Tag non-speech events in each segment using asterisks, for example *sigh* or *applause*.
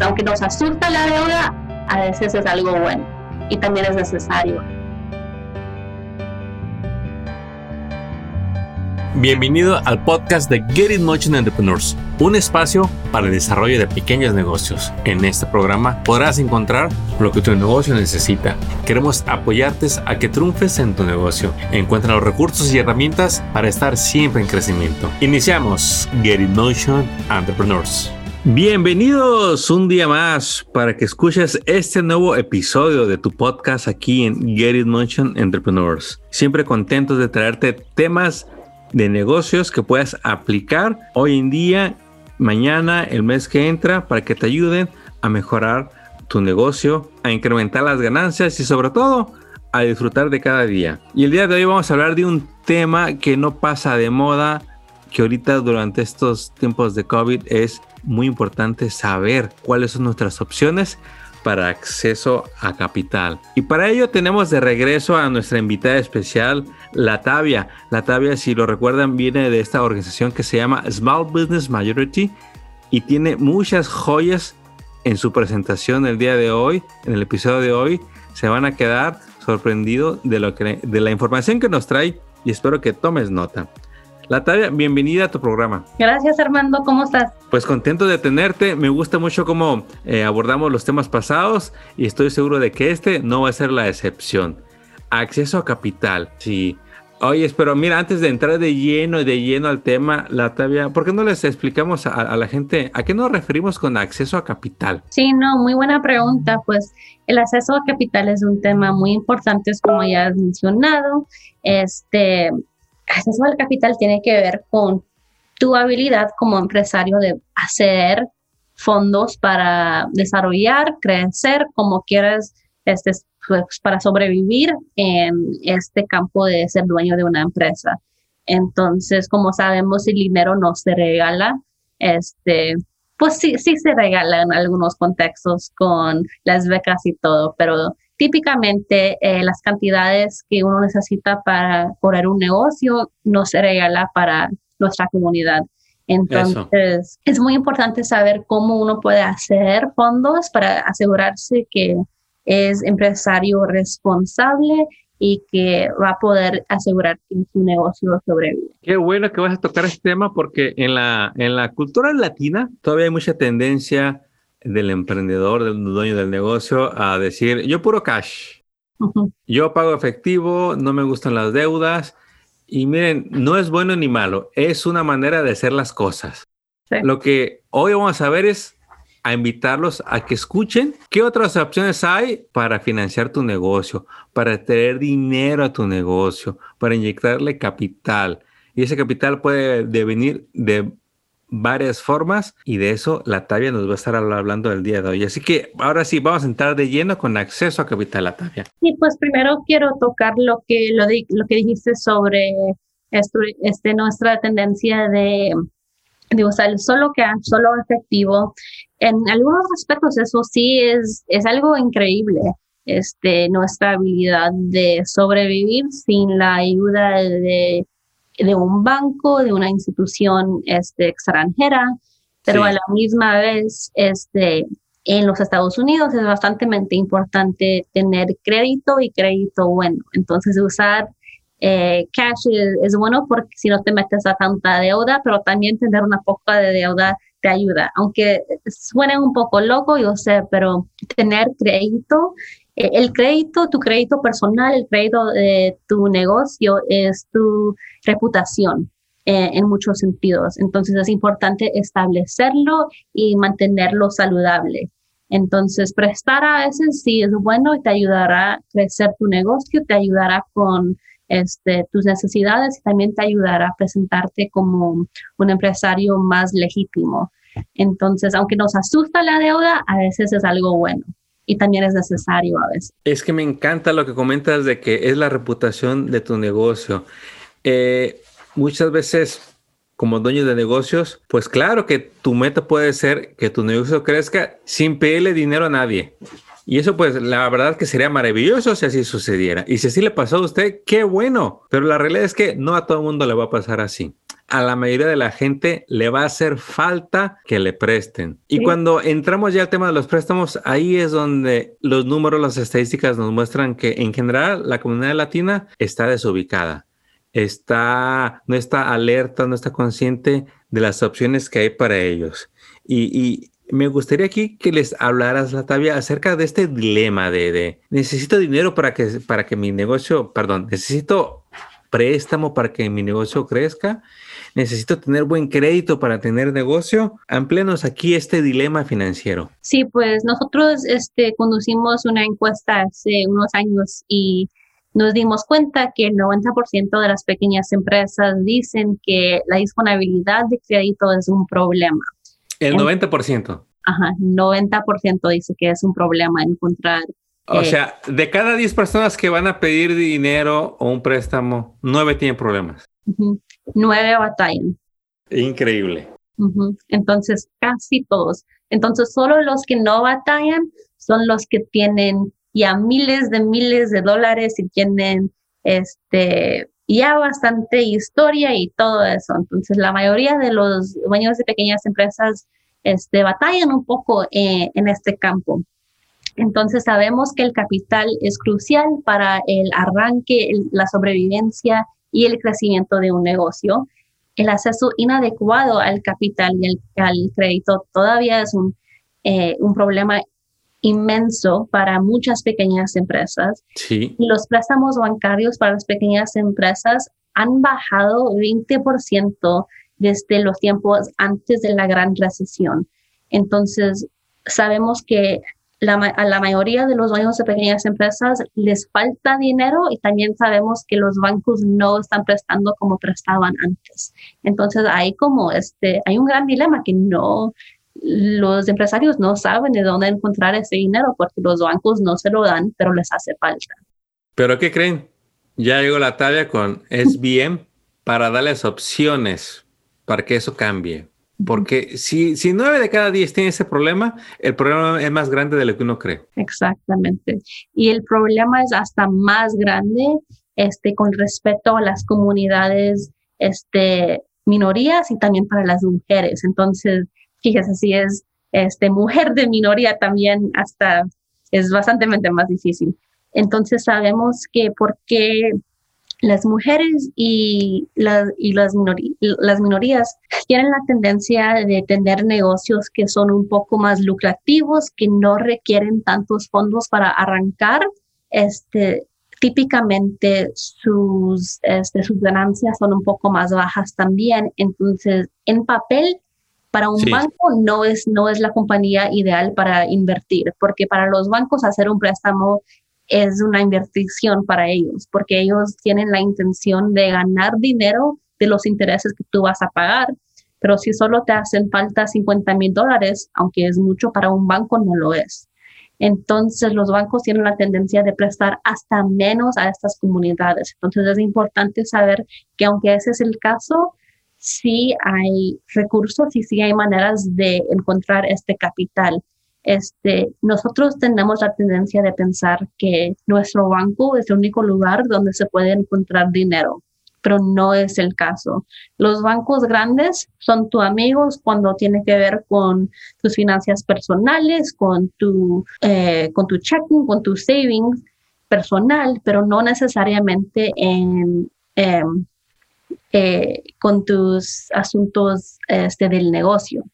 Aunque nos asusta la deuda, a veces es algo bueno y también es necesario. Bienvenido al podcast de Get It Motion Entrepreneurs, un espacio para el desarrollo de pequeños negocios. En este programa podrás encontrar lo que tu negocio necesita. Queremos apoyarte a que triunfes en tu negocio. Encuentra los recursos y herramientas para estar siempre en crecimiento. Iniciamos Get It Motion Entrepreneurs. Bienvenidos un día más para que escuches este nuevo episodio de tu podcast aquí en Get It Motion Entrepreneurs. Siempre contentos de traerte temas de negocios que puedas aplicar hoy en día, mañana, el mes que entra, para que te ayuden a mejorar tu negocio, a incrementar las ganancias y sobre todo a disfrutar de cada día. Y el día de hoy vamos a hablar de un tema que no pasa de moda, que ahorita durante estos tiempos de COVID es muy importante saber cuáles son nuestras opciones para acceso a capital. Y para ello tenemos de regreso a nuestra invitada especial, Latavia. Latavia, si lo recuerdan, viene de esta organización que se llama Small Business Majority y tiene muchas joyas en su presentación el día de hoy, en el episodio de hoy. Se van a quedar sorprendidos de, lo de la información que nos trae y espero que tomes nota. Latavia, bienvenida a tu programa. Gracias Armando, ¿cómo estás? Pues contento de tenerte, me gusta mucho cómo eh, abordamos los temas pasados y estoy seguro de que este no va a ser la excepción. Acceso a capital, sí. Oye, pero mira, antes de entrar de lleno y de lleno al tema, Latavia, ¿por qué no les explicamos a, a, la gente a qué nos referimos con acceso a capital? Sí, no, muy buena pregunta. Pues el acceso a capital es un tema muy importante, como ya has mencionado. Este, acceso al capital tiene que ver con tu habilidad como empresario de hacer fondos para desarrollar, crecer, como quieras, este, pues, para sobrevivir en este campo de ser dueño de una empresa. Entonces, como sabemos, el dinero no se regala, este, pues sí, sí se regala en algunos contextos con las becas y todo, pero típicamente eh, las cantidades que uno necesita para correr un negocio no se regala para nuestra comunidad. Entonces, es muy importante saber cómo uno puede hacer fondos para asegurarse que es empresario responsable y que va a poder asegurar que su negocio sobrevive. Qué bueno que vas a tocar este tema porque en la, en la cultura latina todavía hay mucha tendencia del emprendedor, del dueño del negocio, a decir, yo puro cash, yo pago efectivo, no me gustan las deudas. Y miren, no es bueno ni malo, es una manera de hacer las cosas. Lo que hoy vamos a ver es a invitarlos a que escuchen qué otras opciones hay para financiar tu negocio, para traer dinero a tu negocio, para inyectarle capital. Y ese capital puede devenir de varias formas y de eso la Tavia nos va a estar hablando el día de hoy. Así que ahora sí, vamos a entrar de lleno con acceso a capital, la Tavia. Sí, pues primero quiero tocar lo que, lo, que dijiste sobre este, nuestra tendencia de, de usar el solo cash, solo efectivo. En algunos aspectos eso sí es, es algo increíble. Este, nuestra habilidad de sobrevivir sin la ayuda de de un banco, de una institución este, extranjera, pero a la misma vez este, en los Estados Unidos es bastante importante tener crédito y crédito bueno. Entonces usar eh, cash es, bueno porque si no te metes a tanta deuda, pero también tener una poca de deuda te ayuda. Aunque suene un poco loco, yo sé, pero tener crédito el crédito, tu crédito personal, el crédito de tu negocio es tu reputación eh, en muchos sentidos. Entonces es importante establecerlo y mantenerlo saludable. Entonces, prestar a veces sí es bueno y te ayudará a crecer tu negocio, te ayudará con este, tus necesidades y también te ayudará a presentarte como un empresario más legítimo. Entonces, aunque nos asusta la deuda, a veces es algo bueno y también es necesario a veces. Es que me encanta lo que comentas de que es la reputación de tu negocio. Eh, muchas veces como dueño de negocios, pues claro que tu meta puede ser que tu negocio crezca sin pedirle dinero a nadie. Y eso pues la verdad que sería maravilloso si así sucediera. Y si así le pasó a usted, qué bueno. Pero la realidad es que no a todo el mundo le va a pasar así. A la mayoría de la gente le va a hacer falta que le presten. Y cuando entramos ya al tema de los préstamos, ahí es donde los números, las estadísticas nos muestran que en general la comunidad latina está desubicada, está, no está alerta, no está consciente de las opciones que hay para ellos. Y, me gustaría aquí que les hablaras, Latavia, acerca de este dilema de, de necesito dinero para que, para que mi negocio, perdón, necesito préstamo para que mi negocio crezca necesito tener buen crédito para tener negocio. Amplíanos aquí este dilema financiero. Sí, pues nosotros este, conducimos una encuesta hace unos años y nos dimos cuenta que el 90% de las pequeñas empresas dicen que la disponibilidad de crédito es un problema. El 90%. Ajá, 90% dice que es un problema encontrar. O eh, sea, de cada 10 personas que van a pedir dinero o un préstamo, 9 tienen problemas nueve batallan. Increíble. Entonces, casi todos. Entonces, solo los que no batallan son los que tienen ya miles de miles de dólares y tienen este ya bastante historia y todo eso. Entonces, la mayoría de los dueños de pequeñas empresas este, batallan un poco eh, en este campo. Entonces, sabemos que el capital es crucial para el arranque, la sobrevivencia y el crecimiento de un negocio. El acceso inadecuado al capital y al, crédito todavía es un, eh, un problema inmenso para muchas pequeñas empresas. Sí. Y los préstamos bancarios para las pequeñas empresas han bajado 20% desde los tiempos antes de la gran recesión. Entonces, sabemos que a la mayoría de los dueños de pequeñas empresas les falta dinero y también sabemos que los bancos no están prestando como prestaban antes. Entonces hay como este, hay un gran dilema que no, los empresarios no saben de dónde encontrar ese dinero porque los bancos no se lo dan, pero les hace falta. ¿Pero qué creen? Ya llegó la talla con SBM para darles opciones para que eso cambie. Porque si, si nueve de cada diez tiene ese problema, el problema es más grande de lo que uno cree. Exactamente. Y el problema es hasta más grande este, con respecto a las comunidades este, minorías y también para las mujeres. Entonces, fíjese, si es este, mujer de minoría también hasta es bastante más difícil. Entonces sabemos que porque las mujeres y, y las, las minorías tienen la tendencia de tener negocios que son un poco más lucrativos, que no requieren tantos fondos para arrancar. Este, típicamente sus, este, sus ganancias son un poco más bajas también. Entonces, en papel, para un banco no es, no es la compañía ideal para invertir, porque para los bancos hacer un préstamo es una inversión para ellos, porque ellos tienen la intención de ganar dinero de los intereses que tú vas a pagar. Pero si solo te hacen falta 50 mil dólares, aunque es mucho para un banco, no lo es. Entonces los bancos tienen la tendencia de prestar hasta menos a estas comunidades. Entonces es importante saber que aunque ese es el caso, sí hay recursos y sí hay maneras de encontrar este capital este, nosotros tenemos la tendencia de pensar que nuestro banco es el único lugar donde se puede encontrar dinero, pero no es el caso. Los bancos grandes son tus amigos cuando tiene que ver con tus finanzas personales, con tu, eh, con tu checking, con tu savings personal, pero no necesariamente en, em, eh, con tus asuntos este, del negocio.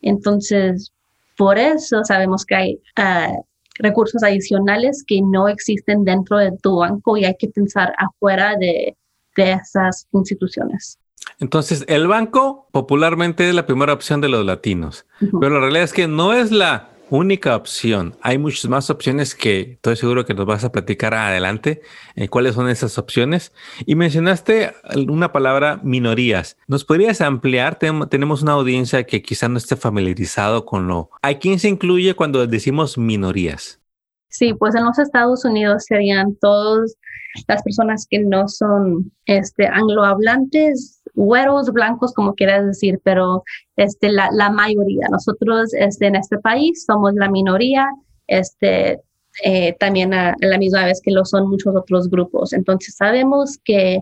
Entonces, por eso sabemos que hay ah, recursos adicionales que no existen dentro de tu banco y hay que pensar afuera de, esas instituciones. Entonces, el banco popularmente es la primera opción de los latinos, pero la realidad es que no es la única opción. Hay muchas más opciones que estoy seguro que nos vas a platicar adelante. Eh, ¿Cuáles son esas opciones? Y mencionaste una palabra minorías. ¿Nos podrías ampliar? tenemos una audiencia que quizá no esté familiarizado con lo... ¿A quién se incluye cuando decimos minorías? Sí, pues en los Estados Unidos serían todas las personas que no son este, anglohablantes güeros, blancos, como quieras decir, pero este, la, la mayoría. Nosotros este, en este país somos la minoría, este, eh, también a, la misma vez que lo son muchos otros grupos. Entonces sabemos que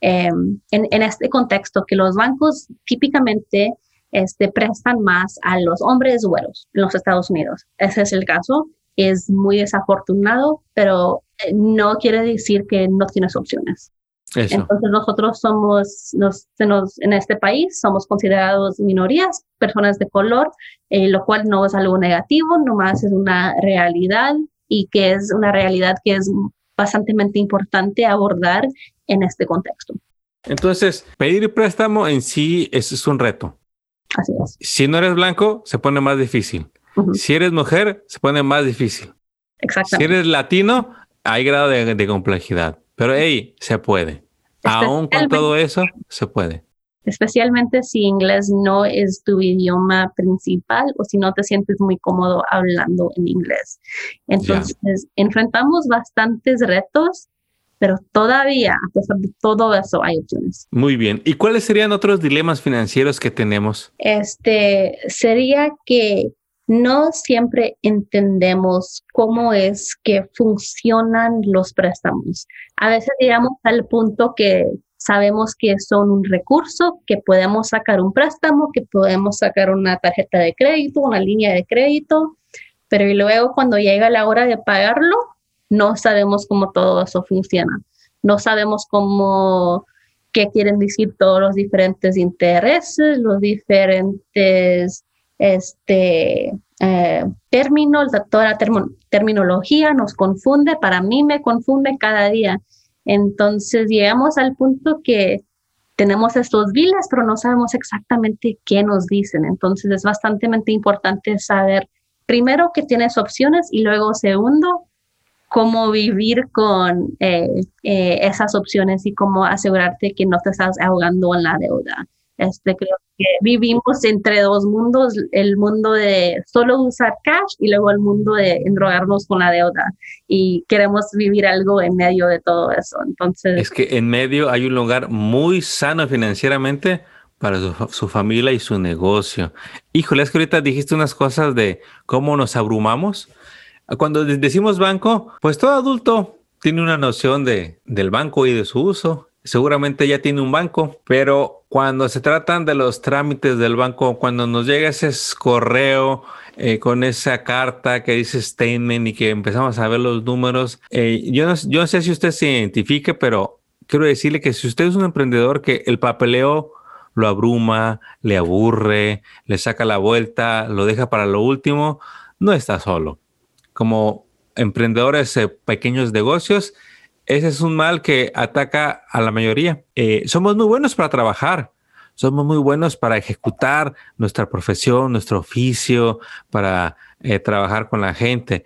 em, en, en, este contexto que los bancos típicamente este, prestan más a los hombres güeros en los Estados Unidos. Ese es el caso. Es muy desafortunado, pero eh, no quiere decir que no tienes opciones. Entonces nosotros somos, nos, en este país somos considerados minorías, personas de color, eh, lo cual no es algo negativo, nomás es una realidad y que es una realidad que es bastante importante abordar en este contexto. Entonces, pedir préstamo en sí es, un reto. Así es. Si no eres blanco, se pone más difícil. Si eres mujer, se pone más difícil. Exactamente. Si eres latino, hay grado de, de complejidad. Pero hey, se puede. Aún con todo eso, se puede. Especialmente si inglés no es tu idioma principal o si no te sientes muy cómodo hablando en inglés. Entonces, enfrentamos bastantes retos, pero todavía, a pesar de todo eso, hay opciones. Muy bien. ¿Y cuáles serían otros dilemas financieros que tenemos? Este sería que no siempre entendemos cómo es que funcionan los préstamos. A veces llegamos al punto que sabemos que son un recurso, que podemos sacar un préstamo, que podemos sacar una tarjeta de crédito, una línea de crédito, pero luego cuando llega la hora de pagarlo, no sabemos cómo todo eso funciona. No sabemos cómo, qué quieren decir todos los diferentes intereses, los diferentes este eh, términos, toda la terminología nos confunde, para mí me confunde cada día. Entonces llegamos al punto que tenemos estos biles, pero no sabemos exactamente qué nos dicen. Entonces es bastante importante saber, primero, que tienes opciones y luego, segundo, cómo vivir con eh, eh, esas opciones y cómo asegurarte que no te estás ahogando en la deuda. Este, creo que vivimos entre dos mundos, el mundo de solo usar cash y luego el mundo de endrogarnos con la deuda. Y queremos vivir algo en medio de todo eso. Entonces... Es que en medio hay un lugar muy sano financieramente para su, familia y su negocio. Híjole, es que ahorita dijiste unas cosas de cómo nos abrumamos. Cuando decimos banco, pues todo adulto tiene una noción de, del banco y de su uso seguramente ya tiene un banco, pero cuando se tratan de los trámites del banco, cuando nos llega ese correo eh, con esa carta que dice statement y que empezamos a ver los números, eh, yo, no, sé si usted se identifique, pero quiero decirle que si usted es un emprendedor que el papeleo lo abruma, le aburre, le saca la vuelta, lo deja para lo último, no está solo. Como emprendedores de pequeños negocios, ese es un mal que ataca a la mayoría. Eh, somos muy buenos para trabajar, somos muy buenos para ejecutar nuestra profesión, nuestro oficio, para eh, trabajar con la gente,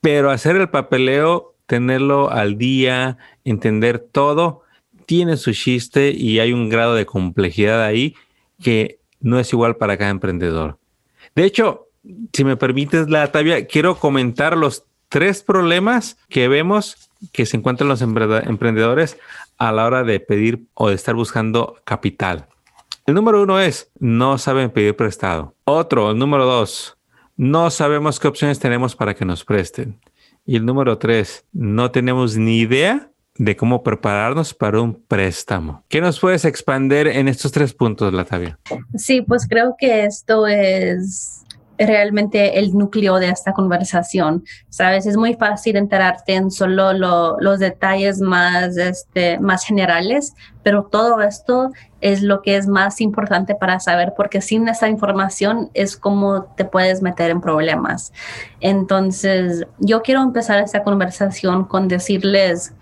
pero hacer el papeleo, tenerlo al día, entender todo, tiene su chiste y hay un grado de complejidad ahí que no es igual para cada emprendedor. De hecho, si me permites, la Tavia, quiero comentar los tres problemas que vemos que se encuentran los emprendedores a la hora de pedir o de estar buscando capital. El número uno es, no saben pedir prestado. Otro, el número dos, no sabemos qué opciones tenemos para que nos presten. Y el número tres, no tenemos ni idea de cómo prepararnos para un préstamo. ¿Qué nos puedes expander en estos tres puntos, Latavia? Sí, pues creo que esto es realmente el núcleo de esta conversación. Sabes, es muy fácil enterarte en solo los detalles más, este, más generales, pero todo esto es lo que es más importante para saber, porque sin esta información es como te puedes meter en problemas. Entonces, yo quiero empezar esta conversación con decirles,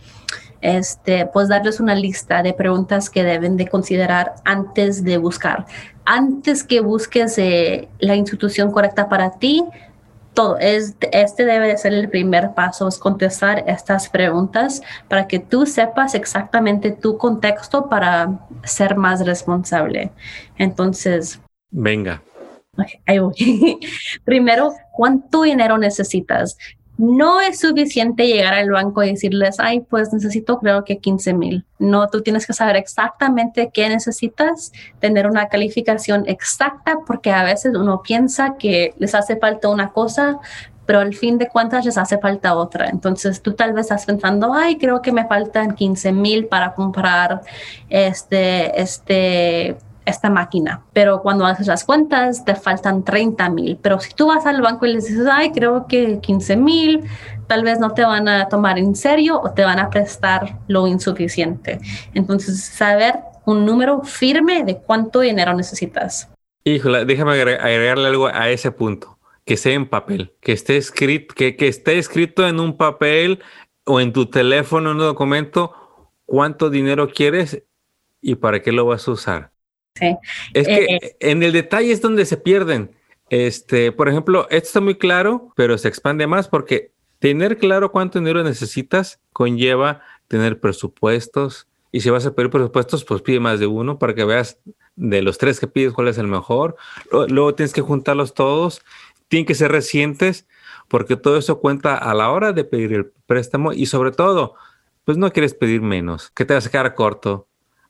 este, pues darles una lista de preguntas que deben de considerar antes de buscar antes que busques eh, la institución correcta para ti, todo, es, este debe de ser el primer paso, es contestar estas preguntas para que tú sepas exactamente tu contexto para ser más responsable. Entonces. Venga. ahí voy. *laughs* Primero, ¿cuánto dinero necesitas? No es suficiente llegar al banco y decirles, ay, pues necesito creo que 15 mil. No, tú tienes que saber exactamente qué necesitas, tener una calificación exacta, porque a veces uno piensa que les hace falta una cosa, pero al fin de cuentas les hace falta otra. Entonces tú tal vez estás pensando, ay, creo que me faltan 15 mil para comprar este, este, esta máquina. Pero cuando haces las cuentas, te faltan 30 mil. Pero si tú vas al banco y les dices, ay, creo que 15 mil, tal vez no te van a tomar en serio o te van a prestar lo insuficiente. Entonces, saber un número firme de cuánto dinero necesitas. Híjole, déjame agregarle algo a ese punto. Que sea en papel, que esté escrito, que, que esté escrito en un papel o en tu teléfono, en un documento, cuánto dinero quieres y para qué lo vas a usar. Sí. Es que eh, en el detalle es donde se pierden. Este, por ejemplo, esto está muy claro, pero se expande más porque tener claro cuánto dinero necesitas conlleva tener presupuestos. Y si vas a pedir presupuestos, pues pide más de uno para que veas de los tres que pides cuál es el mejor. Luego tienes que juntarlos todos. Tienen que ser recientes porque todo eso cuenta a la hora de pedir el préstamo y sobre todo, pues no quieres pedir menos, que te vas a quedar corto.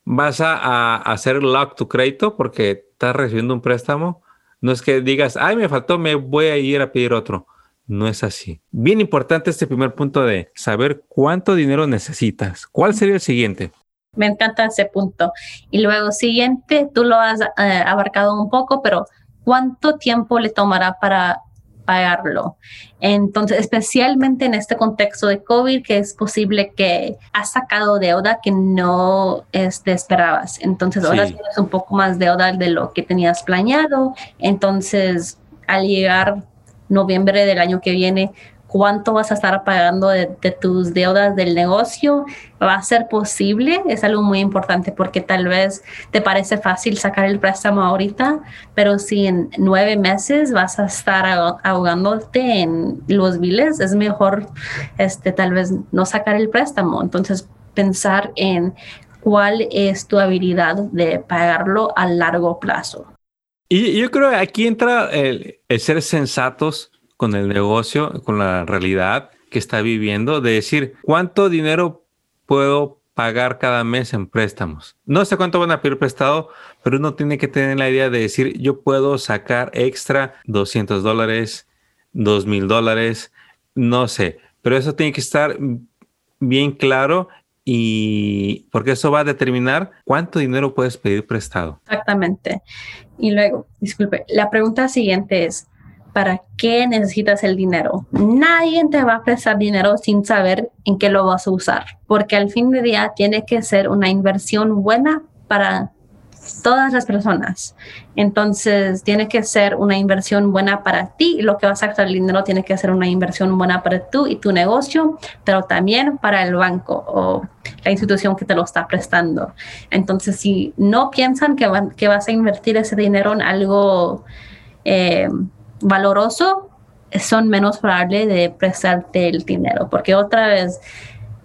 Vas a, hacer lock tu crédito porque estás recibiendo un préstamo. No es que digas, ay, me faltó, me voy a ir a pedir otro. No es así. Bien importante este primer punto de saber cuánto dinero necesitas. ¿Cuál sería el siguiente? Me encanta ese punto. Y luego siguiente, tú lo has eh, abarcado un poco, pero ¿cuánto tiempo le tomará para pagarlo? Entonces, especialmente en este contexto de COVID, que es posible que has sacado deuda que no este, esperabas. Entonces, ahora tienes un poco más deuda de lo que tenías planeado. Entonces, al llegar noviembre del año que viene, cuánto vas a estar pagando de, tus deudas del negocio. ¿Va a ser posible? Es algo muy importante porque tal vez te parece fácil sacar el préstamo ahorita, pero si en nueve meses vas a estar ahogándote en los biles, es mejor este, tal vez no sacar el préstamo. Entonces, pensar en cuál es tu habilidad de pagarlo a largo plazo. Y yo creo que aquí entra el ser sensatos con el negocio, con la realidad que está viviendo, de decir cuánto dinero puedo pagar cada mes en préstamos. No sé cuánto van a pedir prestado, pero uno tiene que tener la idea de decir, yo puedo sacar extra 200 dólares, 2 mil dólares, no sé, pero eso tiene que estar bien claro y porque eso va a determinar cuánto dinero puedes pedir prestado. Exactamente. Y luego, disculpe, la pregunta siguiente es, ¿para qué necesitas el dinero? Nadie te va a prestar dinero sin saber en qué lo vas a usar, porque al fin de día tiene que ser una inversión buena para todas las personas. Entonces, tiene que ser una inversión buena para ti. Lo que vas a gastar el dinero tiene que ser una inversión buena para tú y tu negocio, pero también para el banco o la institución que te lo está prestando. Entonces, si no piensan que, que vas a invertir ese dinero en algo eh, valoroso, son menos probables de prestarte el dinero, porque otra vez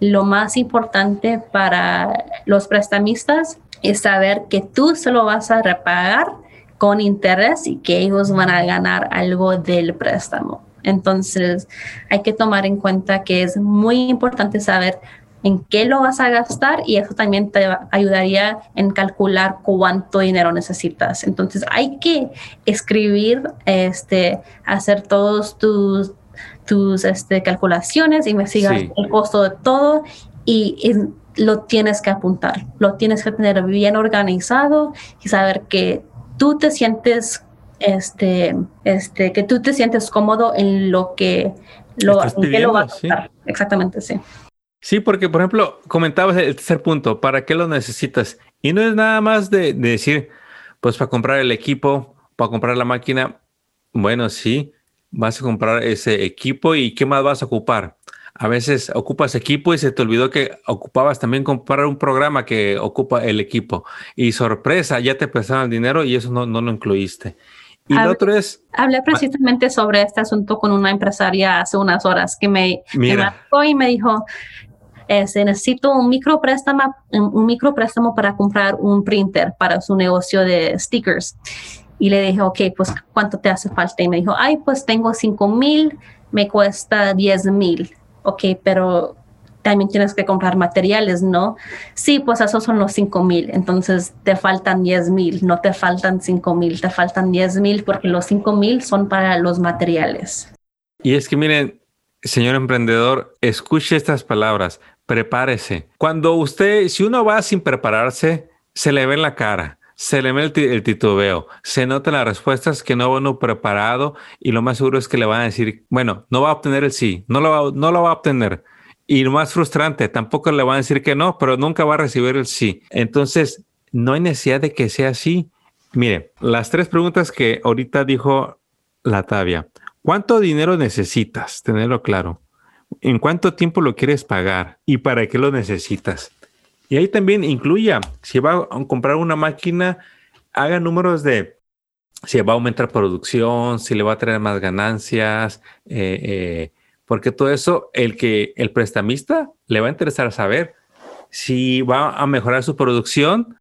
lo más importante para los prestamistas es saber que tú se lo vas a repagar con interés y que ellos van a ganar algo del préstamo. Entonces, hay que tomar en cuenta que es muy importante saber en qué lo vas a gastar y eso también te ayudaría en calcular cuánto dinero necesitas. Entonces hay que escribir, este, hacer todos tus, tus este, calculaciones, investigar el costo de todo y, lo tienes que apuntar, lo tienes que tener bien organizado y saber que tú te sientes este, este, que tú te sientes cómodo en lo que lo, en lo vas a gastar. Exactamente, sí. Sí, porque por ejemplo, comentabas el tercer punto, ¿para qué lo necesitas? Y no es nada más de, decir, pues para comprar el equipo, para comprar la máquina. Bueno, sí, vas a comprar ese equipo y ¿qué más vas a ocupar? A veces ocupas equipo y se te olvidó que ocupabas también comprar un programa que ocupa el equipo. Y sorpresa, ya te prestaron el dinero y eso no, no lo incluiste. Y lo otro es... Hablé precisamente sobre este asunto con una empresaria hace unas horas que me, me marcó y me dijo, este, necesito un micropréstamo, un micropréstamo para comprar un printer para su negocio de stickers. Y le dije, ok, pues ¿cuánto te hace falta? Y me dijo, ay, pues tengo 5 mil, me cuesta 10 mil. Ok, pero también tienes que comprar materiales, ¿no? Sí, pues esos son los 5 mil, entonces te faltan 10 mil, no te faltan 5 mil, te faltan 10 mil porque los 5 mil son para los materiales. Y es que miren, señor emprendedor, escuche estas palabras, prepárese. Cuando usted, si uno va sin prepararse, se le ve en la cara se le ve el, titubeo, se notan las respuestas que no va uno preparado y lo más seguro es que le van a decir, bueno, no va a obtener el sí, no lo va, no lo va a obtener. Y lo más frustrante, tampoco le van a decir que no, pero nunca va a recibir el sí. Entonces, no hay necesidad de que sea así. Mire, las tres preguntas que ahorita dijo la Tavia. ¿Cuánto dinero necesitas? Tenerlo claro. ¿En cuánto tiempo lo quieres pagar? ¿Y para qué lo necesitas? Y ahí también incluya, si va a comprar una máquina, haga números de si va a aumentar producción, si le va a traer más ganancias, eh, eh, porque todo eso, el que el prestamista le va a interesar saber si va a mejorar su producción.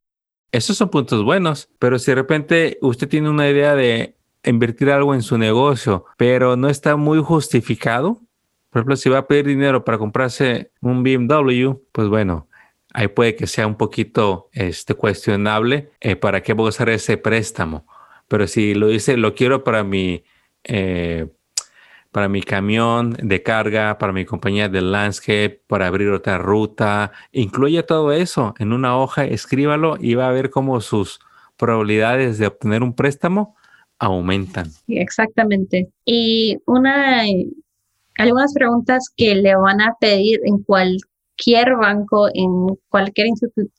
Esos son puntos buenos, pero si de repente usted tiene una idea de invertir algo en su negocio, pero no está muy justificado, por ejemplo, si va a pedir dinero para comprarse un BMW, pues bueno, ahí puede que sea un poquito este, cuestionable eh, para qué voy a usar ese préstamo. Pero si lo dice, lo quiero para mi, eh, para mi camión de carga, para mi compañía de landscape, para abrir otra ruta, incluye todo eso en una hoja, escríbalo y va a ver cómo sus probabilidades de obtener un préstamo aumentan. Exactamente. Y una, algunas preguntas que le van a pedir en cual cualquier banco, en cualquier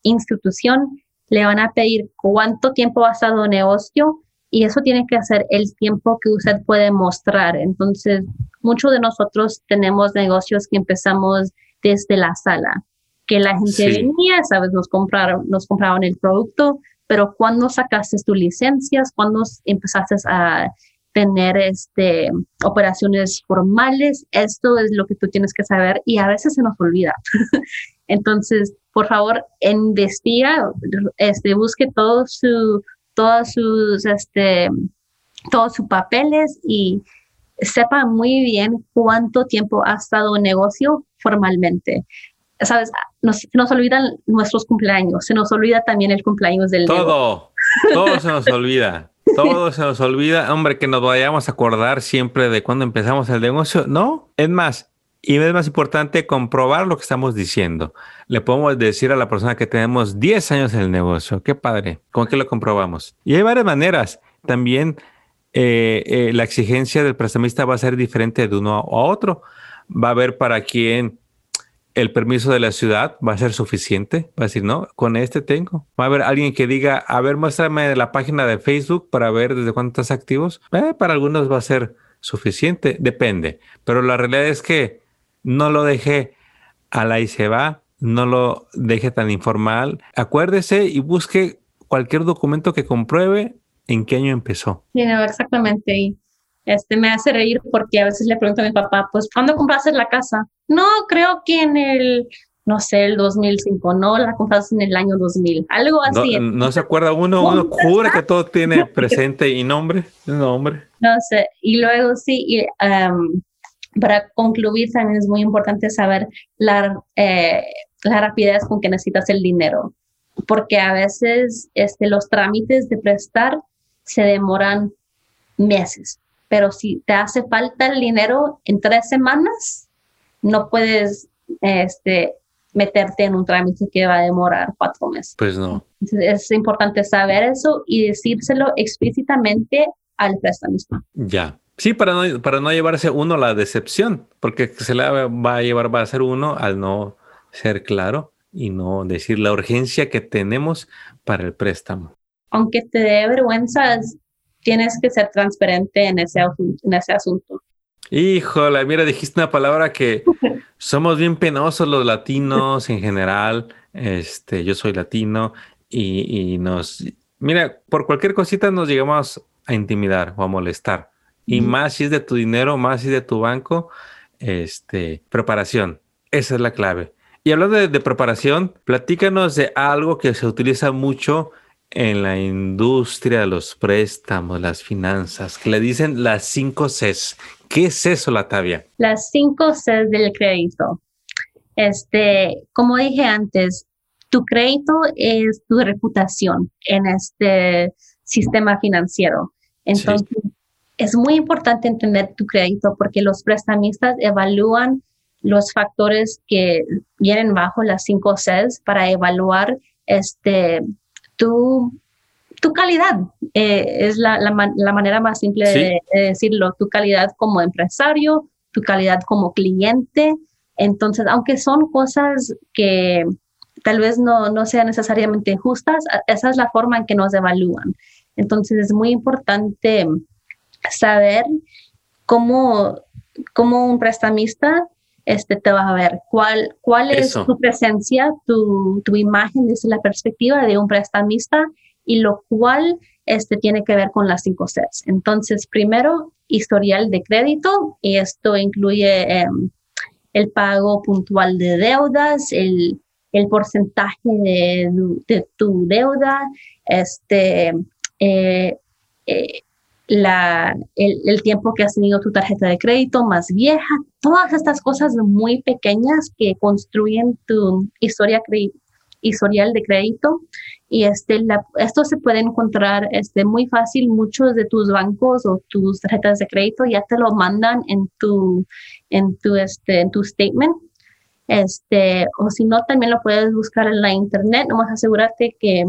institución, le van a pedir cuánto tiempo ha estado negocio y eso tiene que ser el tiempo que usted puede mostrar. Entonces, muchos de nosotros tenemos negocios que empezamos desde la sala, que la gente venía, sabes, nos compraron, nos compraron el producto, pero cuando sacaste tus licencias, cuando empezaste a tener este, operaciones formales. Esto es lo que tú tienes que saber y a veces se nos olvida. *laughs* Entonces, por favor, investiga, este, busque todo su, todos sus, este, todos sus papeles y sepa muy bien cuánto tiempo ha estado en negocio formalmente. Sabes, nos, nos olvidan nuestros cumpleaños, se nos olvida también el cumpleaños del Todo, todo *laughs* se nos olvida. Todo se nos olvida. Hombre, que nos vayamos a acordar siempre de cuando empezamos el negocio. No, es más, y es más importante comprobar lo que estamos diciendo. Le podemos decir a la persona que tenemos 10 años en el negocio. Qué padre. ¿Con qué lo comprobamos? Y hay varias maneras. También eh, eh, la exigencia del prestamista va a ser diferente de uno a otro. Va a haber para quien el permiso de la ciudad va a ser suficiente. Va a decir, no, con este tengo. Va a haber alguien que diga, a ver, muéstrame la página de Facebook para ver desde cuándo estás activos. Eh, para algunos va a ser suficiente, depende. Pero la realidad es que no lo deje a la y se va, no lo deje tan informal. Acuérdese y busque cualquier documento que compruebe en qué año empezó. Sí, exactamente. Este, me hace reír porque a veces le pregunto a mi papá, pues, ¿cuándo compraste la casa? No, creo que en el, no sé, el 2005, no, la compraste en el año 2000, algo así. No, se acuerda uno, uno jura que todo tiene *laughs* presente y nombre, nombre. No sé, y luego sí, y, para concluir también es muy importante saber la, eh, la rapidez con que necesitas el dinero, porque a veces este, los trámites de prestar se demoran meses pero si te hace falta el dinero en tres semanas, no puedes este, meterte en un trámite que va a demorar cuatro meses. Pues no. es importante saber eso y decírselo explícitamente al prestamista. Ya. Sí, para no, para no llevarse uno la decepción, porque se la va a llevar, va a ser uno al no ser claro y no decir la urgencia que tenemos para el préstamo. Aunque te dé vergüenza, tienes que ser transparente en ese, en ese asunto. Híjole, mira, dijiste una palabra que *laughs* somos bien penosos los latinos en general. Este, yo soy latino y, nos, mira, por cualquier cosita nos llegamos a intimidar o a molestar. Y más si es de tu dinero, más si es de tu banco, este, preparación. Esa es la clave. Y hablando de, de preparación, platícanos de algo que se utiliza mucho en la industria de los préstamos, las finanzas, que le dicen las cinco Cs. ¿Qué es eso, Latavia? Las cinco Cs del crédito. Este, como dije antes, tu crédito es tu reputación en este sistema financiero. Entonces, es muy importante entender tu crédito porque los prestamistas evalúan los factores que vienen bajo las cinco Cs para evaluar este, tu, tu calidad. Eh, es la, la, manera más simple de, decirlo, tu calidad como empresario, tu calidad como cliente. Entonces, aunque son cosas que tal vez no, no sean necesariamente justas, esa es la forma en que nos evalúan. Entonces, es muy importante saber cómo, cómo un prestamista este, te va a ver. Cuál, cuál es tu presencia, tu, tu, imagen desde la perspectiva de un prestamista y lo cual este, tiene que ver con las cinco Cs. Entonces, primero, historial de crédito y esto incluye em, el pago puntual de deudas, el, el porcentaje de, de, tu deuda, este, eh, eh, la, el, tiempo que has tenido tu tarjeta de crédito más vieja, todas estas cosas muy pequeñas que construyen tu historia historial de crédito. Y este, la, esto se puede encontrar este, muy fácil, muchos de tus bancos o tus tarjetas de crédito ya te lo mandan en tu, en tu, este, en tu statement. Este, o si no, también lo puedes buscar en la internet, nomás asegúrate que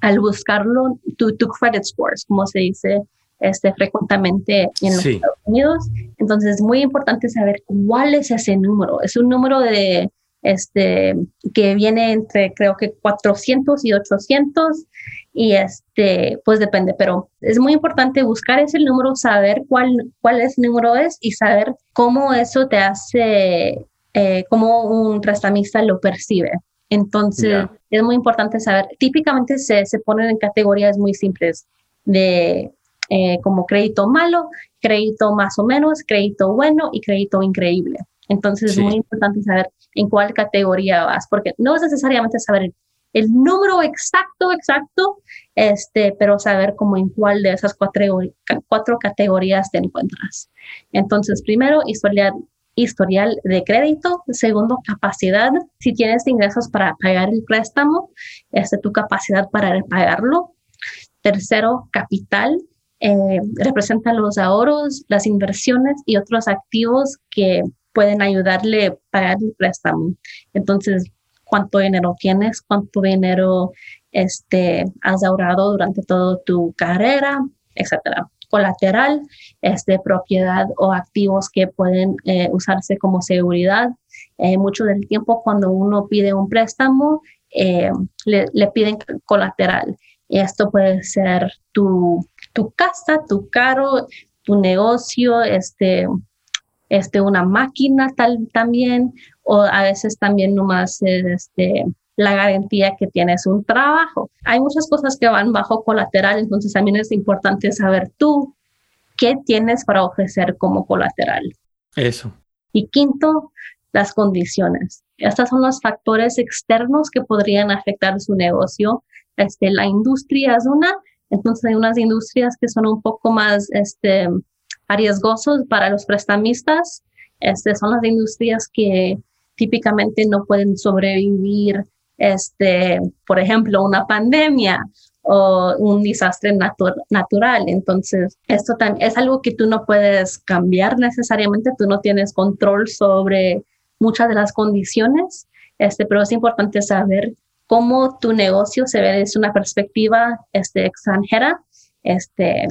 al buscarlo, tu, tu credit scores, como se dice, este, frecuentemente en los Estados Unidos. Entonces es muy importante saber cuál es ese número. Es un número de, este, que viene entre creo que 400 y 800 y este, pues depende, pero es muy importante buscar ese número, saber cuál, cuál ese número es y saber cómo eso te hace, eh, cómo un prestamista lo percibe. Entonces, es muy importante saber, típicamente se, se ponen en categorías muy simples de eh, como crédito malo, crédito más o menos, crédito bueno y crédito increíble. Entonces es muy importante saber en cuál categoría vas, porque no es necesariamente saber el número exacto, exacto, este, pero saber como en cuál de esas cuatro, cuatro categorías te encuentras. Entonces, primero, historial, historial de crédito. Segundo, capacidad. Si tienes ingresos para pagar el préstamo, este, tu capacidad para pagarlo. Tercero, capital eh, representa los ahorros, las inversiones y otros activos que pueden ayudarle a pagar el préstamo. Entonces, cuánto dinero tienes, cuánto dinero este, has ahorrado durante toda tu carrera, etcétera. Colateral, este, propiedad o activos que pueden eh, usarse como seguridad. Eh, mucho del tiempo cuando uno pide un préstamo, eh, le, le, piden colateral. Y esto puede ser tu tu casa, tu carro, tu negocio, este, este, una máquina tal, también, o a veces también nomás este, la garantía que tienes un trabajo. Hay muchas cosas que van bajo colateral, entonces también es importante saber tú qué tienes para ofrecer como colateral. Eso. Y quinto, las condiciones. Estos son los factores externos que podrían afectar su negocio. Este, la industria es una, entonces hay unas industrias que son un poco más este, arriesgosos para los prestamistas. Este, son las industrias que típicamente no pueden sobrevivir, este, por ejemplo, una pandemia o un desastre natural. Entonces, esto es algo que tú no puedes cambiar necesariamente, tú no tienes control sobre muchas de las condiciones, este, pero es importante saber cómo tu negocio se ve desde una perspectiva este, extranjera, este,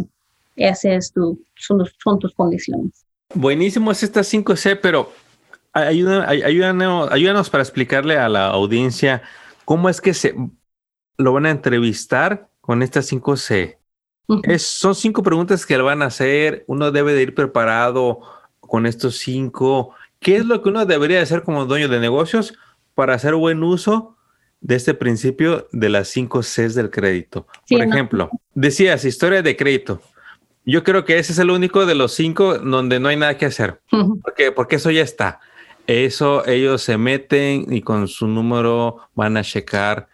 ese es tu, son, tus condiciones. Buenísimo es estas 5C, pero ayúdanos, ayúdanos, ayúdanos para explicarle a la audiencia cómo es que se lo van a entrevistar con estas 5C. es, son cinco preguntas que le van a hacer. Uno debe de ir preparado con estos cinco. ¿Qué es lo que uno debería hacer como dueño de negocios para hacer buen uso de este principio de las cinco Cs del crédito. Por ejemplo, decías historia de crédito. Yo creo que ese es el único de los cinco donde no hay nada que hacer. porque, porque eso ya está. Eso ellos se meten y con su número van a checar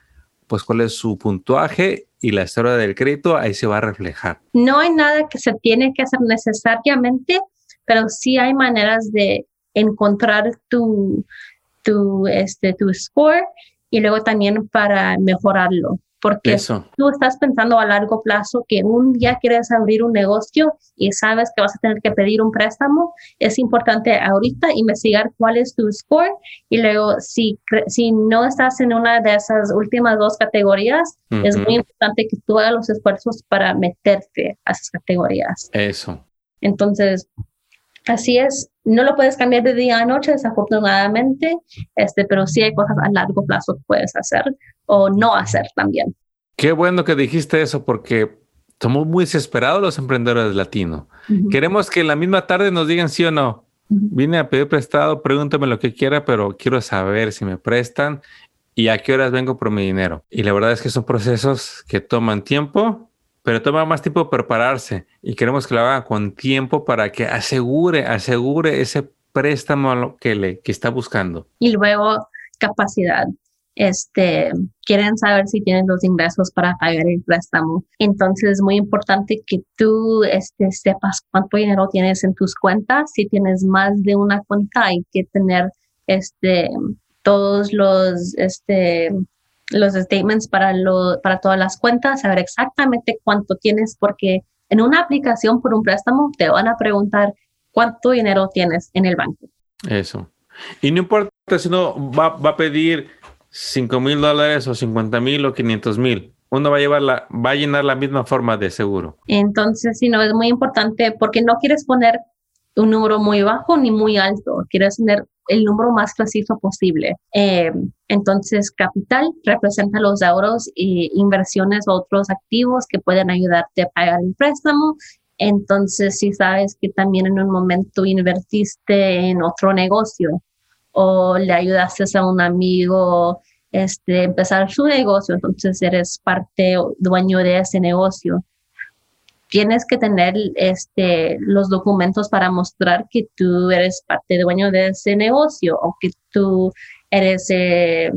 pues cuál es su puntuaje y la historia del crédito ahí se va a reflejar. No hay nada que se tiene que hacer necesariamente, pero sí hay maneras de encontrar tu, tu, este, tu score y luego también para mejorarlo. porque tú estás pensando a largo plazo que un día quieres abrir un negocio y sabes que vas a tener que pedir un préstamo, es importante ahorita investigar cuál es tu score y luego si, si no estás en una de esas últimas dos categorías, es muy importante que tú hagas los esfuerzos para meterte a esas categorías. Eso. Entonces, así es, no lo puedes cambiar de día a noche, desafortunadamente, este, pero sí hay cosas a largo plazo que puedes hacer o no hacer también. Qué bueno que dijiste eso porque somos muy desesperados los emprendedores latinos. Queremos que en la misma tarde nos digan sí o no. Vine a pedir prestado, pregúntame lo que quiera, pero quiero saber si me prestan y a qué horas vengo por mi dinero. Y la verdad es que son procesos que toman tiempo, pero toma más tiempo prepararse y queremos que lo haga con tiempo para que asegure, asegure ese préstamo que le que está buscando. Y luego capacidad. Este, quieren saber si tienen los ingresos para pagar el préstamo. Entonces es muy importante que tú este, sepas cuánto dinero tienes en tus cuentas. Si tienes más de una cuenta, hay que tener este, todos los, este, los statements para, lo, para todas las cuentas, saber exactamente cuánto tienes, porque en una aplicación por un préstamo te van a preguntar cuánto dinero tienes en el banco. Eso. Y no importa si uno va, va a pedir 5 mil dólares o 50 mil o 500 mil. Uno va a, llevar la, va a llenar la misma forma de seguro. Entonces, si no, es muy importante porque no quieres poner un número muy bajo ni muy alto, quieres tener el número más preciso posible. Eh, entonces, capital representa los ahorros e inversiones o otros activos que pueden ayudarte a pagar el préstamo. Entonces, si sabes que también en un momento invertiste en otro negocio o le ayudaste a un amigo este, empezar su negocio, entonces eres parte o dueño de ese negocio tienes que tener este, los documentos para mostrar que tú eres parte dueño de ese negocio o que tú eres, eh,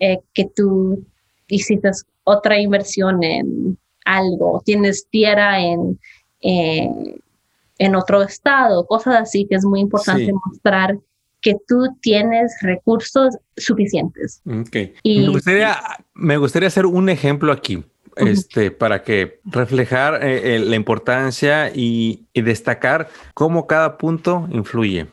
eh, que tú hiciste otra inversión en algo, tienes tierra en, en otro estado, cosas así que es muy importante mostrar que tú tienes recursos suficientes. Y, me, gustaría, me gustaría hacer un ejemplo aquí este, para que reflejar eh, eh, la importancia y, destacar cómo cada punto influye.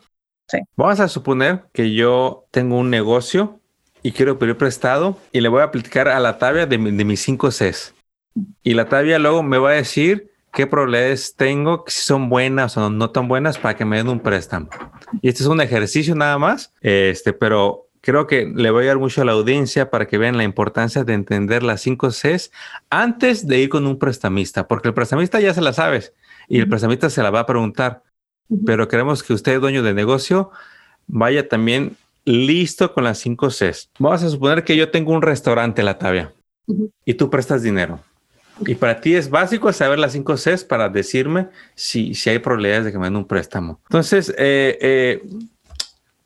Vamos a suponer que yo tengo un negocio y quiero pedir prestado y le voy a aplicar a la tabla de, mis 5 Cs. Y la tabla luego me va a decir qué probabilidades tengo, si son buenas o no tan buenas para que me den un préstamo. Y este es un ejercicio nada más, este, pero creo que le voy a dar mucho a la audiencia para que vean la importancia de entender las 5 Cs antes de ir con un prestamista, porque el prestamista ya se la sabes y el prestamista se la va a preguntar, pero queremos que usted, dueño de negocio, vaya también listo con las 5 Cs. Vamos a suponer que yo tengo un restaurante, La Tavia, y tú prestas dinero. Y para ti es básico saber las 5 Cs para decirme si, si hay probabilidades de que me den un préstamo. Entonces, eh, eh,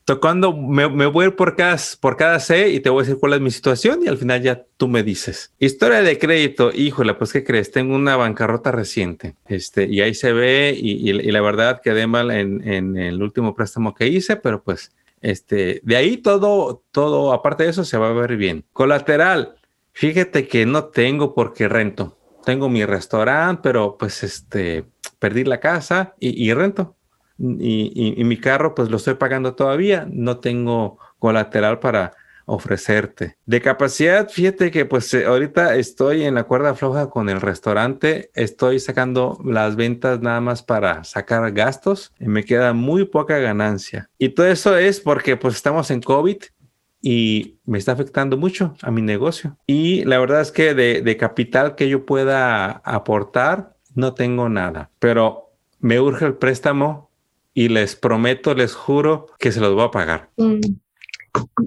tocando, me, voy a ir por cada, por cada C y te voy a decir cuál es mi situación y al final ya tú me dices. Historia de crédito, híjole, pues ¿qué crees? Tengo una bancarrota reciente este, y ahí se ve y, la verdad quedé mal en, el último préstamo que hice, pero pues este, de ahí todo, todo, aparte de eso, se va a ver bien. Colateral, fíjate que no tengo porque rento. Tengo mi restaurante, pero pues este, perdí la casa y, y rento y, mi carro pues lo estoy pagando todavía, no tengo colateral para ofrecerte. De capacidad, fíjate que pues eh, ahorita estoy en la cuerda floja con el restaurante, estoy sacando las ventas nada más para sacar gastos y me queda muy poca ganancia. Y todo eso es porque pues estamos en COVID y me está afectando mucho a mi negocio. Y la verdad es que de, de capital que yo pueda aportar, no tengo nada, pero me urge el préstamo y les prometo, les juro que se los voy a pagar. Mm.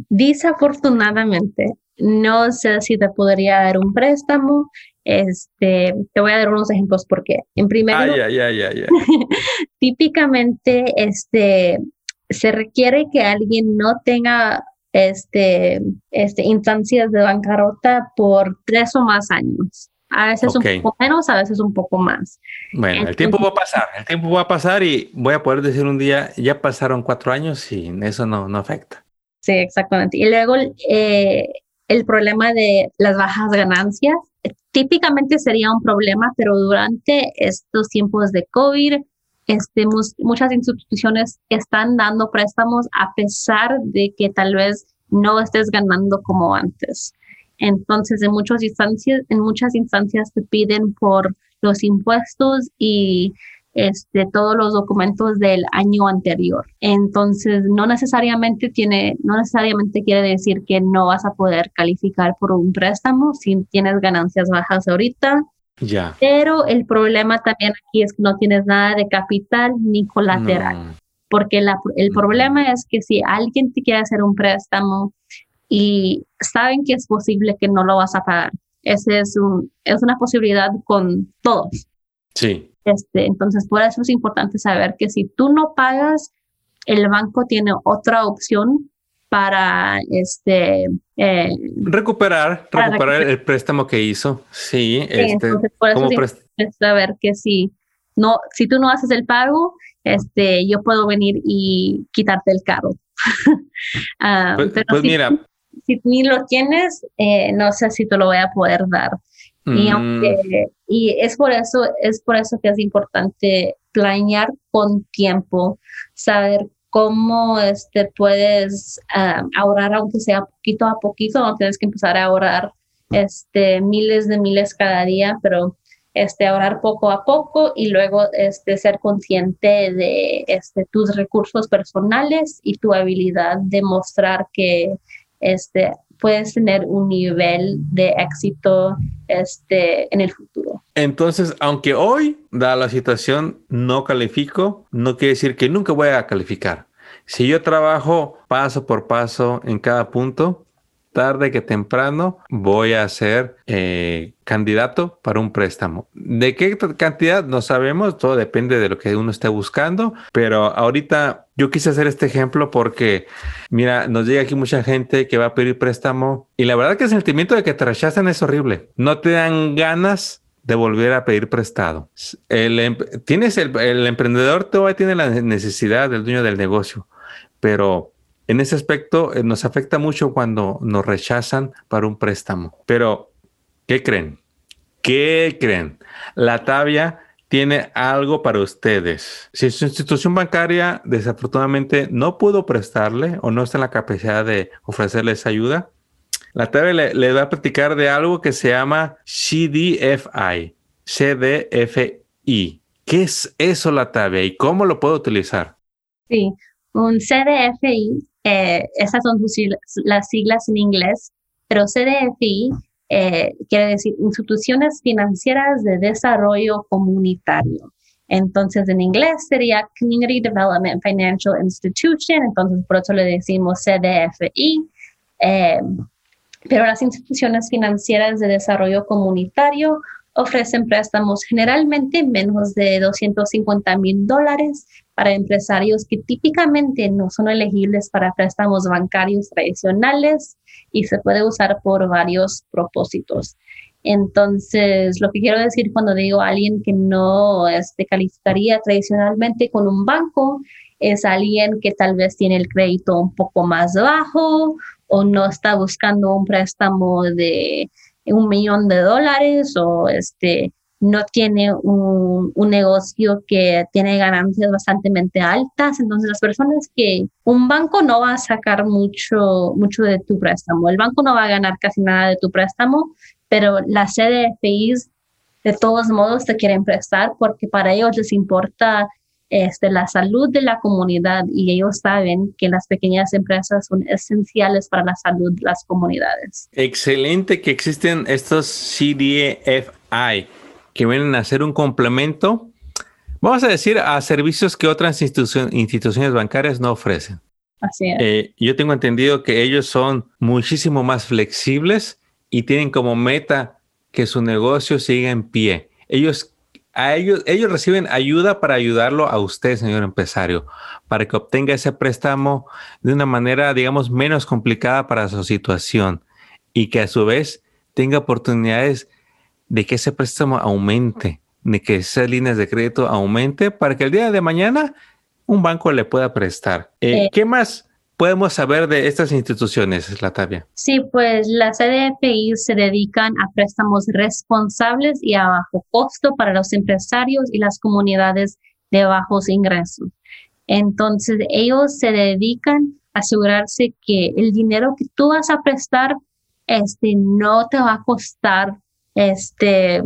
Desafortunadamente, no sé si te podría dar un préstamo. Este, te voy a dar unos ejemplos porque, en primer lugar, *laughs* típicamente, este, se requiere que alguien no tenga este, este, instancias de bancarrota por tres o más años. A veces un poco menos, a veces un poco más. Bueno, el tiempo va a pasar, el tiempo va a pasar y voy a poder decir un día, ya pasaron cuatro años y eso no, no afecta. Sí, exactamente. Y luego eh, el problema de las bajas ganancias, típicamente sería un problema, pero durante estos tiempos de COVID, este, muchas instituciones están dando préstamos a pesar de que tal vez no estés ganando como antes. Entonces, en muchas instancias, en muchas instancias te piden por los impuestos y este, todos los documentos del año anterior. Entonces, no necesariamente tiene, no necesariamente quiere decir que no vas a poder calificar por un préstamo si tienes ganancias bajas ahorita. Ya. Pero el problema también aquí es que no tienes nada de capital ni colateral. Porque el problema es que si alguien te quiere hacer un préstamo y saben que es posible que no lo vas a pagar, ese es, un, es una posibilidad con todos. Sí. Este, entonces, por eso es importante saber que si tú no pagas, el banco tiene otra opción para este eh, recuperar, recuperar el préstamo que hizo. Sí, este, entonces por eso es saber que si no, si tú no haces el pago, este, yo puedo venir y quitarte el carro. *laughs* Ah, pues, pues mira, si ni lo tienes, eh, no sé si te lo voy a poder dar. Y, mm. y es por eso, es por eso que es importante planear con tiempo, saber cómo este, puedes ah, ahorrar, aunque sea poquito a poquito, no tienes que empezar a ahorrar este, miles de miles cada día, pero este, ahorrar poco a poco y luego este, ser consciente de este, tus recursos personales y tu habilidad de mostrar que este, puedes tener un nivel de éxito este, en el futuro. Entonces, aunque hoy, dada la situación, no califico, no quiere decir que nunca voy a calificar. Si yo trabajo paso por paso en cada punto, tarde que temprano voy a ser eh, candidato para un préstamo. ¿De qué cantidad? No sabemos, todo depende de lo que uno esté buscando, pero ahorita yo quise hacer este ejemplo porque, mira, nos llega aquí mucha gente que va a pedir préstamo y la verdad que el sentimiento de que te rechazan es horrible. No te dan ganas de volver a pedir prestado. El, em, tienes el, el emprendedor todavía tiene la necesidad del dueño del negocio, pero en ese aspecto eh, nos afecta mucho cuando nos rechazan para un préstamo. Pero, ¿qué creen? ¿Qué creen? La Tavia tiene algo para ustedes. Si su institución bancaria desafortunadamente no pudo prestarle o no está en la capacidad de ofrecerles ayuda, la Tavia le, va a platicar de algo que se llama CDFI. CDFI. ¿Qué es eso la Tavia y cómo lo puedo utilizar? Sí, un CDFI eh, esas son las siglas en inglés, pero CDFI eh, quiere decir instituciones financieras de desarrollo comunitario. Entonces, en inglés sería Community Development Financial Institution, entonces por eso le decimos CDFI. Eh, pero las instituciones financieras de desarrollo comunitario ofrecen préstamos generalmente menos de 250 mil dólares para empresarios que típicamente no son elegibles para préstamos bancarios tradicionales y se puede usar por varios propósitos. Entonces, lo que quiero decir cuando digo a alguien que no este, calificaría tradicionalmente con un banco es alguien que tal vez tiene el crédito un poco más bajo o no está buscando un préstamo de un millón de dólares o este no tiene un, negocio que tiene ganancias bastante altas. Entonces, las personas que un banco no va a sacar mucho, mucho de tu préstamo, el banco no va a ganar casi nada de tu préstamo, pero las CDFIs de todos modos te quieren prestar porque para ellos les importa este, la salud de la comunidad y ellos saben que las pequeñas empresas son esenciales para la salud de las comunidades. Excelente que existen estos CDFI que vienen a ser un complemento, vamos a decir, a servicios que otras instituciones bancarias no ofrecen. Así es. Eh, yo tengo entendido que ellos son muchísimo más flexibles y tienen como meta que su negocio siga en pie. Ellos, a ellos, ellos reciben ayuda para ayudarlo a usted, señor empresario, para que obtenga ese préstamo de una manera, digamos, menos complicada para su situación y que a su vez tenga oportunidades de que ese préstamo aumente, de que esas líneas de crédito aumente para que el día de mañana un banco le pueda prestar. Eh, ¿Qué más? Podemos saber de estas instituciones, Latavia? Sí, pues las CDFI se dedican a préstamos responsables y a bajo costo para los empresarios y las comunidades de bajos ingresos. Entonces, ellos se dedican a asegurarse que el dinero que tú vas a prestar este, no te va a costar este,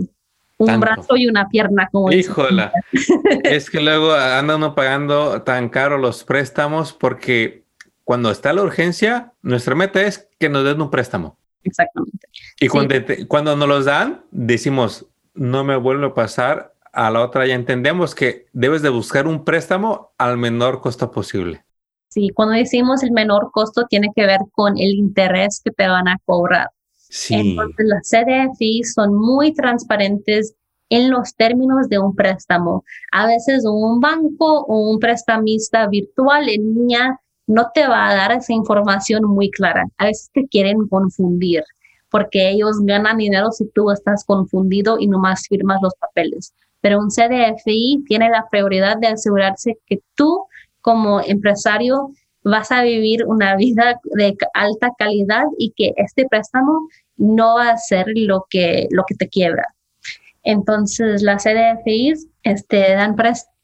un brazo y una pierna. Como Híjola, *laughs* es que luego anda uno pagando tan caro los préstamos porque cuando está la urgencia, nuestra meta es que nos den un préstamo. Exactamente. Y cuando, cuando nos los dan, decimos, no me vuelve a pasar, a la otra ya entendemos que debes de buscar un préstamo al menor costo posible. Sí, cuando decimos el menor costo tiene que ver con el interés que te van a cobrar. Sí. Entonces las CDFI son muy transparentes en los términos de un préstamo. A veces un banco o un prestamista virtual en línea no te va a dar esa información muy clara. A veces te quieren confundir porque ellos ganan dinero si tú estás confundido y nomás firmas los papeles. Pero un CDFI tiene la prioridad de asegurarse que tú como empresario vas a vivir una vida de alta calidad y que este préstamo no va a ser lo que, lo que te quiebra. Entonces, las CDFIs este, dan,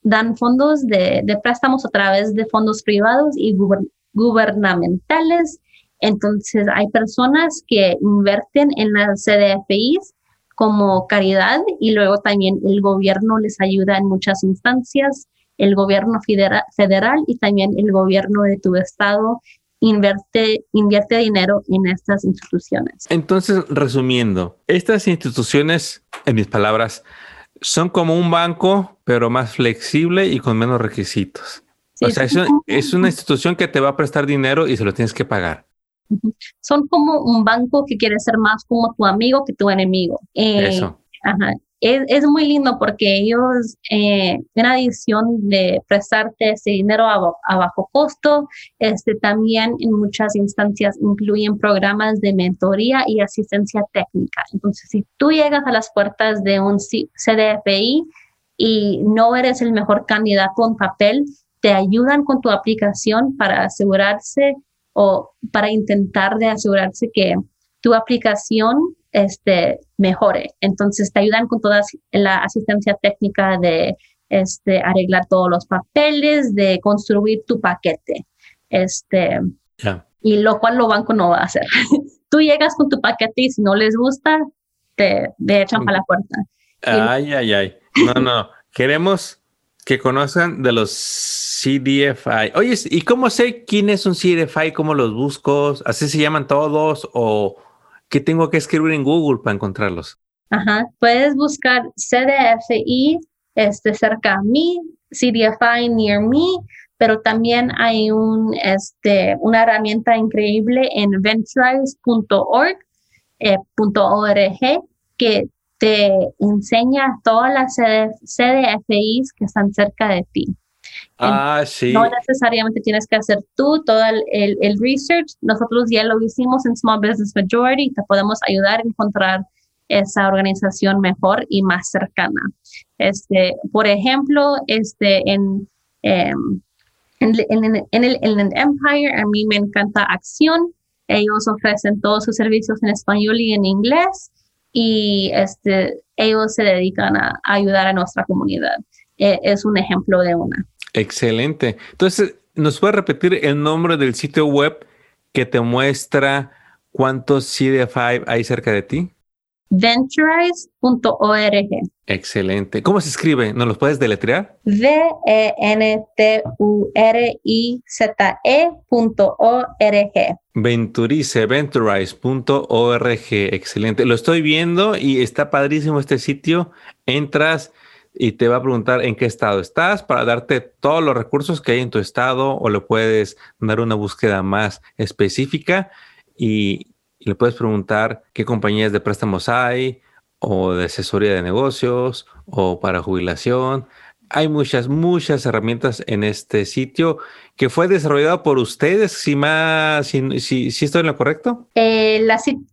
dan fondos de, préstamos a través de fondos privados y gubernamentales. Entonces, hay personas que invierten en las CDFIs como caridad y luego también el gobierno les ayuda en muchas instancias el gobierno federal, y también el gobierno de tu estado invierte, invierte dinero en estas instituciones. Entonces, resumiendo, estas instituciones, en mis palabras, son como un banco, pero más flexible y con menos requisitos. o sea, es, una institución que te va a prestar dinero y se lo tienes que pagar. Son como un banco que quiere ser más como tu amigo que tu enemigo. Eh, Eso. Ajá es, muy lindo porque ellos, eh, en adición de prestarte ese dinero a, a, bajo costo, este, también en muchas instancias incluyen programas de mentoría y asistencia técnica. Entonces, si tú llegas a las puertas de un CDFI y no eres el mejor candidato en papel, te ayudan con tu aplicación para asegurarse o para intentar de asegurarse que tu aplicación este, mejore. Entonces te ayudan con toda la asistencia técnica de este, arreglar todos los papeles, de construir tu paquete. Este, Y lo cual los bancos no va a hacer. *laughs* Tú llegas con tu paquete y si no les gusta, te, echan para la puerta. Ay, ay, ay. No, no. Queremos que conozcan de los CDFI. Oye, ¿y cómo sé quién es un CDFI? ¿Cómo los busco? ¿Así se llaman todos? ¿O, ¿Qué tengo que escribir en Google para encontrarlos? Ajá, puedes buscar CDFI este, cerca a mí, CDFI near me, pero también hay un, este, una herramienta increíble en venturize.org eh, que te enseña todas las CDFIs que están cerca de ti. Ah, sí. No necesariamente tienes que hacer tú todo el, el, research. Nosotros ya lo hicimos en Small Business Majority y te podemos ayudar a encontrar esa organización mejor y más cercana. Este, por ejemplo, este, en, em, en, en, en, el, en el Empire, a mí me encanta Acción. Ellos ofrecen todos sus servicios en español y en inglés y este, ellos se dedican a, ayudar a nuestra comunidad. E, es un ejemplo de una. Excelente. Entonces, ¿nos puede repetir el nombre del sitio web que te muestra cuántos CDFI hay cerca de ti? Venturize.org. Excelente. ¿Cómo se escribe? ¿Nos los puedes deletrear? V-E-N-T-U-R-I-Z-E.org. Venturice, venturize.org. Excelente. Lo estoy viendo y está padrísimo este sitio. Entras y te va a preguntar en qué estado estás para darte todos los recursos que hay en tu estado o le puedes dar una búsqueda más específica y, le puedes preguntar qué compañías de préstamos hay o de asesoría de negocios o para jubilación. Hay muchas, muchas herramientas en este sitio que fue desarrollado por ustedes, si, más, si, si, estoy en lo correcto. Eh,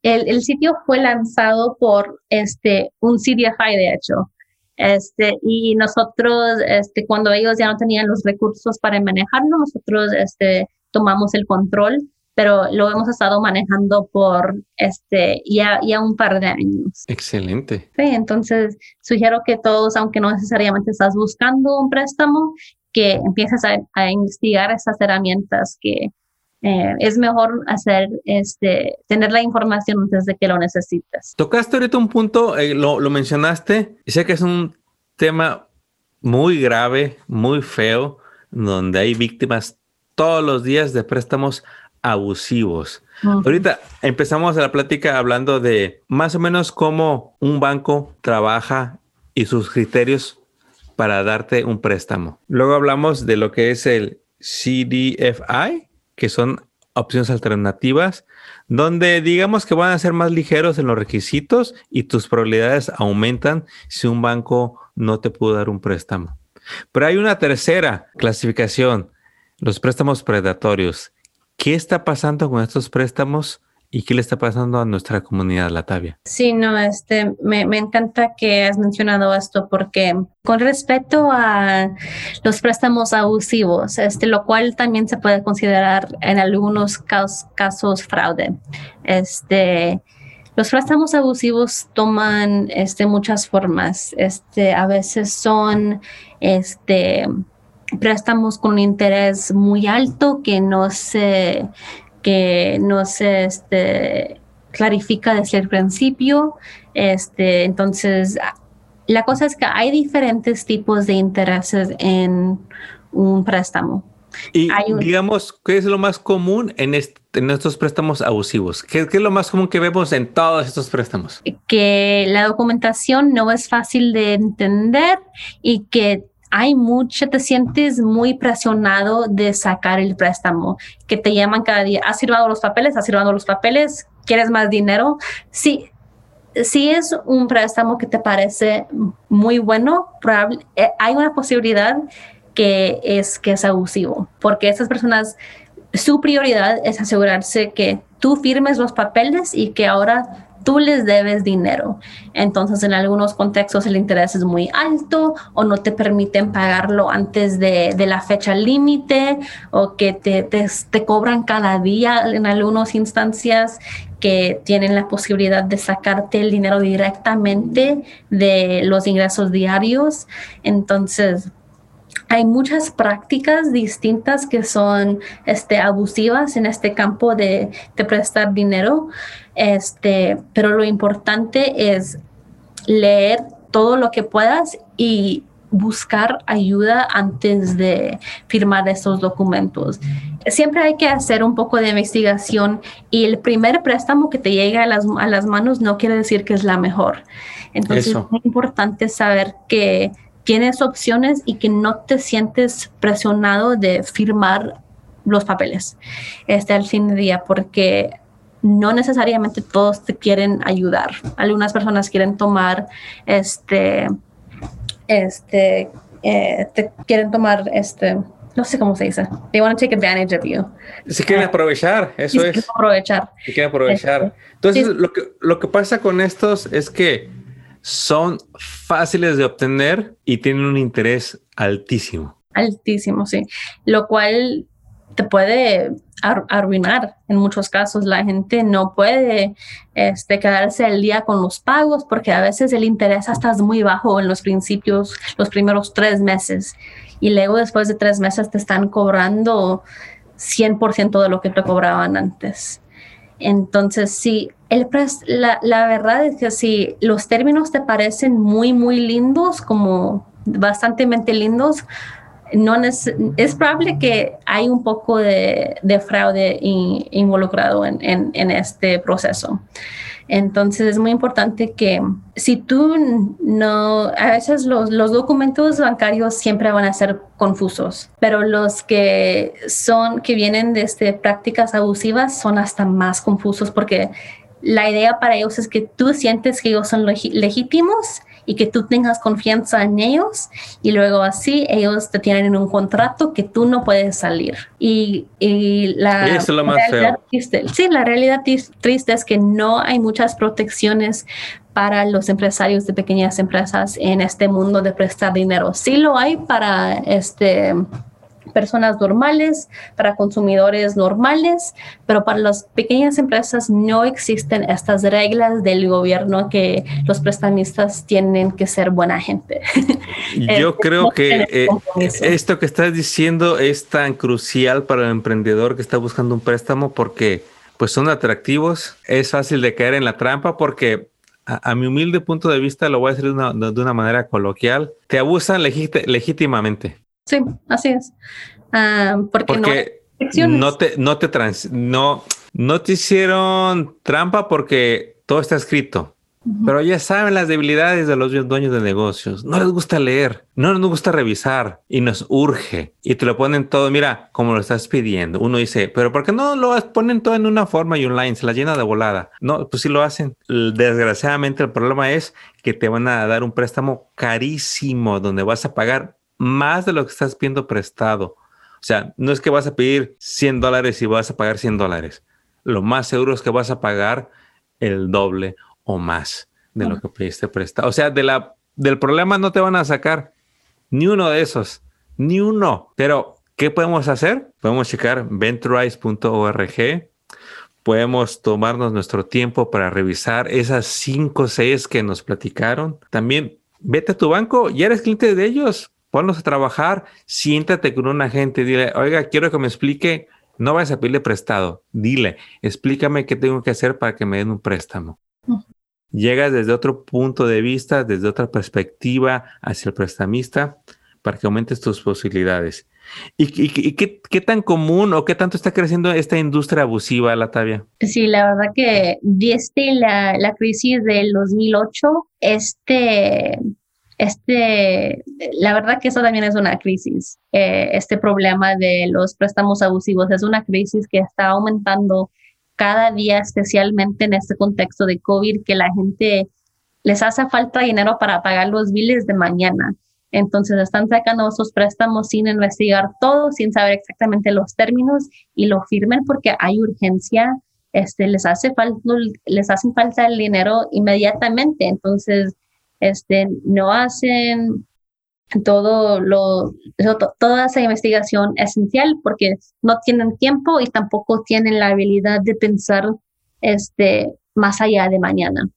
el, el, sitio fue lanzado por este, un CDFI, de hecho. Este, y nosotros, este, cuando ellos ya no tenían los recursos para manejarlo, nosotros este, tomamos el control, pero lo hemos estado manejando por este ya, ya un par de años. Excelente. Sí, entonces sugiero que todos, aunque no necesariamente estás buscando un préstamo, que empieces a, a investigar esas herramientas que eh, es mejor hacer, este, tener la información antes de que lo necesites. Tocaste ahorita un punto, eh, lo, lo mencionaste, y sé que es un tema muy grave, muy feo, donde hay víctimas todos los días de préstamos abusivos. Ahorita empezamos la plática hablando de más o menos cómo un banco trabaja y sus criterios para darte un préstamo. Luego hablamos de lo que es el CDFI, que son opciones alternativas, donde digamos que van a ser más ligeros en los requisitos y tus probabilidades aumentan si un banco no te pudo dar un préstamo. Pero hay una tercera clasificación, los préstamos predatorios. ¿Qué está pasando con estos préstamos? ¿Y qué le está pasando a nuestra comunidad, Latavia? Sí, no, este, me, encanta que has mencionado esto porque con respecto a los préstamos abusivos, este, lo cual también se puede considerar en algunos casos, casos fraude. Este, los préstamos abusivos toman este, muchas formas. Este, a veces son este, préstamos con un interés muy alto que no se que no se este, clarifica desde el principio. Este, entonces, la cosa es que hay diferentes tipos de intereses en un préstamo. Y digamos, ¿qué es lo más común en, en estos préstamos abusivos? ¿Qué, ¿Qué, es lo más común que vemos en todos estos préstamos? Que la documentación no es fácil de entender y que hay mucho, te sientes muy presionado de sacar el préstamo, que te llaman cada día, has firmado los papeles, has firmado los papeles, quieres más dinero. Sí, si es un préstamo que te parece muy bueno, probable, eh, hay una posibilidad que es que es abusivo, porque esas personas, su prioridad es asegurarse que tú firmes los papeles y que ahora tú les debes dinero. Entonces, en algunos contextos el interés es muy alto o no te permiten pagarlo antes de, la fecha límite o que te, te, cobran cada día en algunas instancias que tienen la posibilidad de sacarte el dinero directamente de los ingresos diarios. Entonces, hay muchas prácticas distintas que son este, abusivas en este campo de, de prestar dinero. Este, pero lo importante es leer todo lo que puedas y buscar ayuda antes de firmar esos documentos. Siempre hay que hacer un poco de investigación y el primer préstamo que te llega a las, a las manos no quiere decir que es la mejor. Entonces es muy importante saber que tienes opciones y que no te sientes presionado de firmar los papeles este, al fin de día, porque no necesariamente todos te quieren ayudar. Algunas personas quieren tomar, este, este, eh, te quieren tomar, este, no sé cómo se dice. They want to take advantage of you. Si quieren aprovechar, eso es. Quieren aprovechar. Si quieren aprovechar. Este, Entonces, lo, que, lo que pasa con estos es que son fáciles de obtener y tienen un interés altísimo. Altísimo, sí. Lo cual te puede arruinar en muchos casos. La gente no puede este, quedarse al día con los pagos porque a veces el interés hasta es muy bajo en los principios, los primeros tres meses. Y luego después de tres meses te están cobrando 100% de lo que te cobraban antes. Entonces, sí, el la, la verdad es que si los términos te parecen muy, muy lindos, como bastante lindos, no es, probable que hay un poco de, fraude involucrado en, este proceso. Entonces es muy importante que si tú no, a veces los, documentos bancarios siempre van a ser confusos, pero los que son, que vienen de este, prácticas abusivas son hasta más confusos porque la idea para ellos es que tú sientes que ellos son legítimos y que tú tengas confianza en ellos y luego así ellos te tienen en un contrato que tú no puedes salir. Y, y la, realidad triste, sí, la realidad triste es que no hay muchas protecciones para los empresarios de pequeñas empresas en este mundo de prestar dinero. Sí lo hay para este personas normales, para consumidores normales, pero para las pequeñas empresas no existen estas reglas del gobierno que los prestamistas tienen que ser buena gente. Yo creo que eh, esto que estás diciendo es tan crucial para el emprendedor que está buscando un préstamo porque pues son atractivos, es fácil de caer en la trampa porque a, mi humilde punto de vista, lo voy a decir de una, de una manera coloquial, te abusan legítimamente. Sí, así es. Ah, porque, no, te, no te trans, no, no te hicieron trampa porque todo está escrito. Pero ya saben las debilidades de los dueños de negocios. No les gusta leer, no les gusta revisar y nos urge. Y te lo ponen todo, mira, como lo estás pidiendo. Uno dice, pero ¿por qué no lo ponen todo en una forma y online? Se la llena de volada. No, pues sí lo hacen. Desgraciadamente el problema es que te van a dar un préstamo carísimo donde vas a pagar más de lo que estás pidiendo prestado. O sea, no es que vas a pedir 100 dólares y vas a pagar 100 dólares. Lo más seguro es que vas a pagar el doble o más de lo que pediste prestado. O sea, de la, del problema no te van a sacar ni uno de esos, ni uno. Pero, ¿qué podemos hacer? Podemos checar venturize.org. Podemos tomarnos nuestro tiempo para revisar esas cinco o seis que nos platicaron. También vete a tu banco, ya eres cliente de ellos, ponlos a trabajar, siéntate con un agente, dile, oiga, quiero que me explique, no vayas a pedirle prestado, dile, explícame qué tengo que hacer para que me den un préstamo llegas desde otro punto de vista, desde otra perspectiva hacia el prestamista para que aumentes tus posibilidades. ¿Y, qué, tan común o qué tanto está creciendo esta industria abusiva, Latavia? Sí, la verdad que desde la, la crisis del 2008, este, este, la verdad que eso también es una crisis. Eh, este problema de los préstamos abusivos es una crisis que está aumentando cada día, especialmente en este contexto de COVID, que la gente les hace falta dinero para pagar los biles de mañana. Entonces están sacando esos préstamos sin investigar todo, sin saber exactamente los términos y lo firmen porque hay urgencia. Este, les hace falta, les hacen falta el dinero inmediatamente. Entonces, este, no hacen todo lo, toda esa investigación esencial porque no tienen tiempo y tampoco tienen la habilidad de pensar este, más allá de mañana.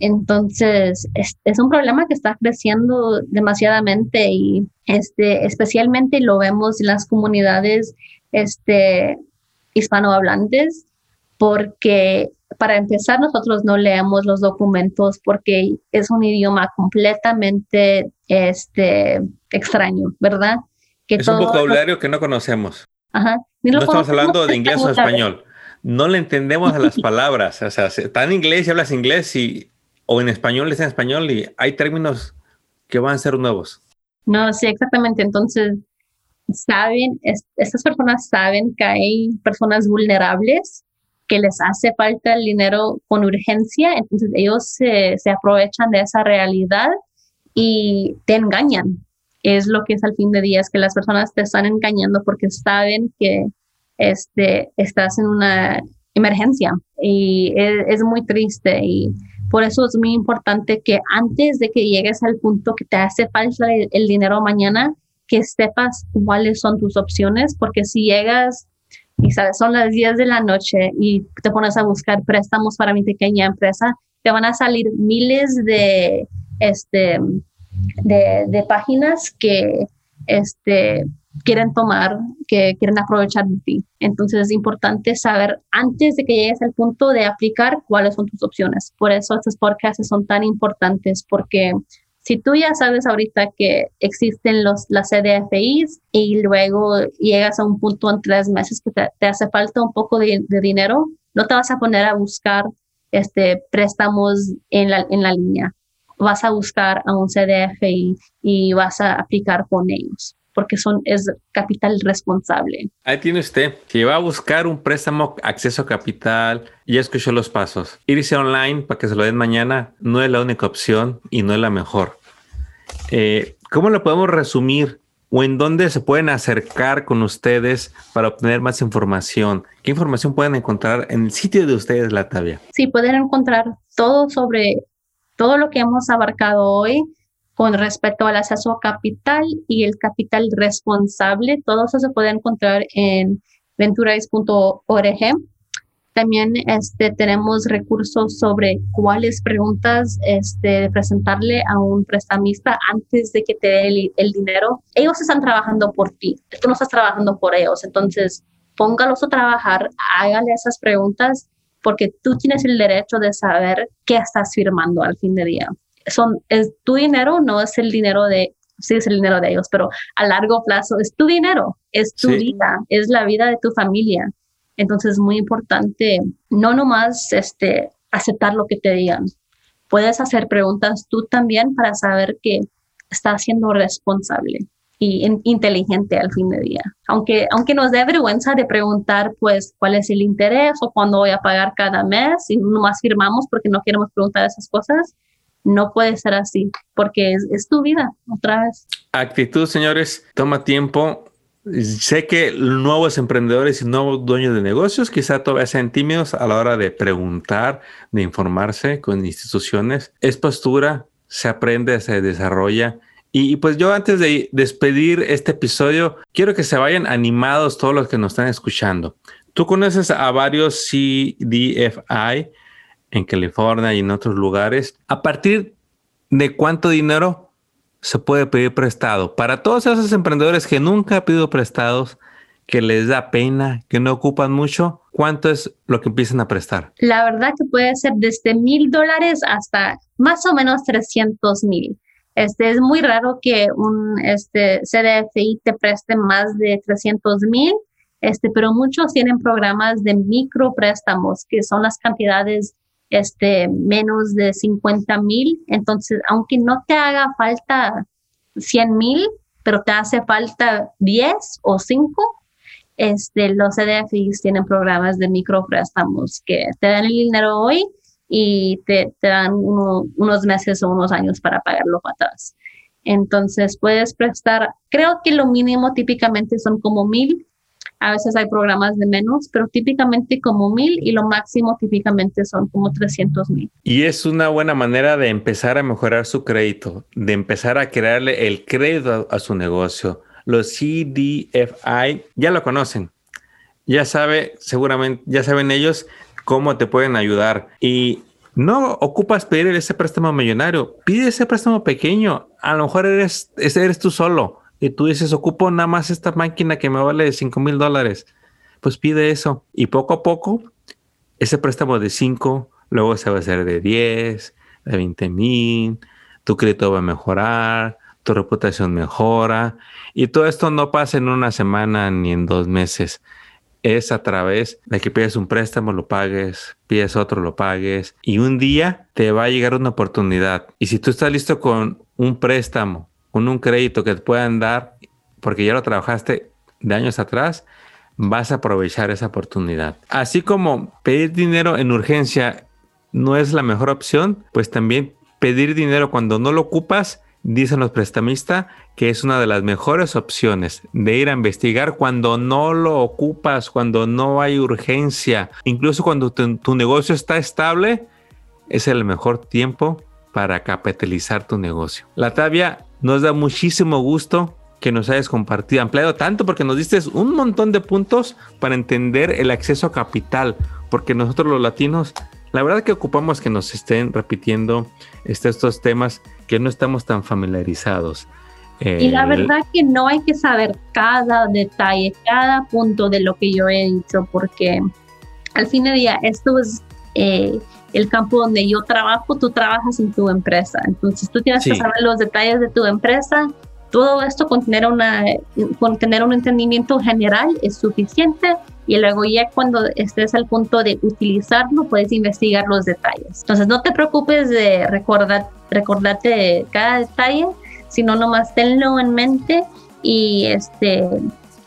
Entonces, es, un problema que está creciendo demasiadamente y este, especialmente lo vemos en las comunidades este, hispanohablantes porque para empezar, nosotros no leemos los documentos porque es un idioma completamente este, extraño, ¿verdad? es un vocabulario que no conocemos. Ajá. No estamos hablando de inglés o español. No le entendemos a las palabras. O sea, está en inglés y hablas inglés y, o en español es en español y hay términos que van a ser nuevos. No, sí, exactamente. Entonces, saben, estas personas saben que hay personas vulnerables que les hace falta el dinero con urgencia, entonces ellos se, se aprovechan de esa realidad y te engañan. Es lo que es al fin de día, es que las personas te están engañando porque saben que este, estás en una emergencia y es, muy triste y por eso es muy importante que antes de que llegues al punto que te hace falta el, el dinero mañana, que sepas cuáles son tus opciones, porque si llegas y sabes, son las 10 de la noche y te pones a buscar préstamos para mi pequeña empresa, te van a salir miles de, este, de, páginas que este, quieren tomar, que quieren aprovechar de ti. Entonces es importante saber antes de que llegues al punto de aplicar cuáles son tus opciones. Por eso estos podcasts son tan importantes porque si tú ya sabes ahorita que existen los, las CDFIs y luego llegas a un punto en tres meses que te, hace falta un poco de, dinero, no te vas a poner a buscar este, préstamos en la, en la línea. Vas a buscar a un CDFI y vas a aplicar con ellos porque son, es capital responsable. Ahí tiene usted. Si va a buscar un préstamo, acceso a capital, ya escuchó los pasos. Irse online para que se lo den mañana no es la única opción y no es la mejor. Eh, ¿Cómo lo podemos resumir? ¿O en dónde se pueden acercar con ustedes para obtener más información? ¿Qué información pueden encontrar en el sitio de ustedes, Latavia? Sí, pueden encontrar todo sobre todo lo que hemos abarcado hoy con respecto al acceso a capital y el capital responsable. Todo eso se puede encontrar en venturais.org. También este, tenemos recursos sobre cuáles preguntas este, presentarle a un prestamista antes de que te dé el, el, dinero. Ellos están trabajando por ti, tú no estás trabajando por ellos. Entonces, póngalos a trabajar, hágale esas preguntas porque tú tienes el derecho de saber qué estás firmando al fin de día. Son, es tu dinero, no es el dinero de, sí es el dinero de ellos, pero a largo plazo es tu dinero, es tu vida, es la vida de tu familia. Entonces es muy importante no nomás este, aceptar lo que te digan. Puedes hacer preguntas tú también para saber que estás siendo responsable y inteligente al fin de día. Aunque, aunque nos dé vergüenza de preguntar, pues, cuál es el interés o cuándo voy a pagar cada mes y nomás firmamos porque no queremos preguntar esas cosas, no puede ser así, porque es, tu vida, otra vez. Actitud, señores, toma tiempo, Sé que nuevos emprendedores y nuevos dueños de negocios quizá todavía sean tímidos a la hora de preguntar, de informarse con instituciones. Es postura, se aprende, se desarrolla. Y, pues yo antes de despedir este episodio, quiero que se vayan animados todos los que nos están escuchando. Tú conoces a varios CDFI en California y en otros lugares. ¿A partir de cuánto dinero se puede pedir prestado. Para todos esos emprendedores que nunca han pedido prestados, que les da pena, que no ocupan mucho, ¿cuánto es lo que empiezan a prestar? La verdad que puede ser desde mil dólares hasta más o menos 300 mil. Este, es muy raro que un este, CDFI te preste más de 300 mil, este, pero muchos tienen programas de micropréstamos, que son las cantidades este, menos de 50 mil. Entonces, aunque no te haga falta 100 mil, pero te hace falta 10 o 5, este, los CDFIs tienen programas de micropréstamos que te dan el dinero hoy y te, te dan unos meses o unos años para pagarlo para atrás. Entonces puedes prestar, creo que lo mínimo típicamente son como mil a veces hay programas de menos, pero típicamente como mil y lo máximo típicamente son como 300 mil. Y es una buena manera de empezar a mejorar su crédito, de empezar a crearle el crédito a, su negocio. Los CDFI ya lo conocen. Ya sabe, seguramente, ya saben ellos cómo te pueden ayudar. Y no ocupas pedir ese préstamo millonario, pide ese préstamo pequeño. A lo mejor eres, eres tú solo y tú dices, ocupo nada más esta máquina que me vale 5 mil dólares, pues pide eso. Y poco a poco, ese préstamo de 5, luego se va a hacer de 10, de 20 mil, tu crédito va a mejorar, tu reputación mejora. Y todo esto no pasa en una semana ni en dos meses. Es a través de que pides un préstamo, lo pagues, pides otro, lo pagues. Y un día te va a llegar una oportunidad. Y si tú estás listo con un préstamo con un crédito que te puedan dar, porque ya lo trabajaste de años atrás, vas a aprovechar esa oportunidad. Así como pedir dinero en urgencia no es la mejor opción, pues también pedir dinero cuando no lo ocupas, dicen los prestamistas, que es una de las mejores opciones de ir a investigar cuando no lo ocupas, cuando no hay urgencia, incluso cuando tu, tu negocio está estable, es el mejor tiempo para capitalizar tu negocio. La tabia nos da muchísimo gusto que nos hayas compartido, ampliado tanto porque nos diste un montón de puntos para entender el acceso a capital, porque nosotros los latinos, la verdad que ocupamos que nos estén repitiendo este, estos temas que no estamos tan familiarizados. y la verdad que no hay que saber cada detalle, cada punto de lo que yo he dicho, porque al fin de día esto es eh, el campo donde yo trabajo, tú trabajas en tu empresa. Entonces tú tienes que saber los detalles de tu empresa. Todo esto con tener, una, con tener un entendimiento general es suficiente y luego ya cuando estés al punto de utilizarlo puedes investigar los detalles. Entonces no te preocupes de recordar, recordarte cada detalle, sino nomás tenlo en mente y este,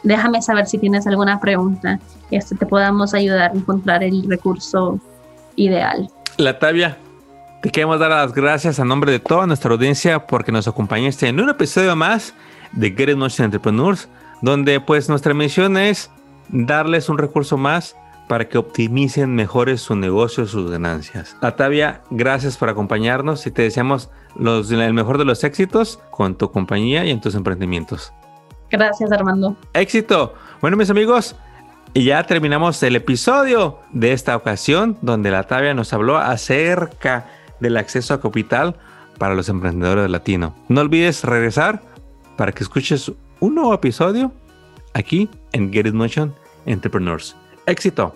déjame saber si tienes alguna pregunta y este, te podamos ayudar a encontrar el recurso ideal. Latavia, te queremos dar las gracias a nombre de toda nuestra audiencia porque nos acompañaste en un episodio más de Get Notion Entrepreneurs, donde pues nuestra misión es darles un recurso más para que optimicen mejores su negocio, sus ganancias. Atavia, gracias por acompañarnos y te deseamos los, el mejor de los éxitos con tu compañía y en tus emprendimientos. Gracias, Armando. Éxito. Bueno, mis amigos, y ya terminamos el episodio de esta ocasión donde la Tavia nos habló acerca del acceso a capital para los emprendedores de latino. No olvides regresar para que escuches un nuevo episodio aquí en Get It Motion Entrepreneurs. Éxito.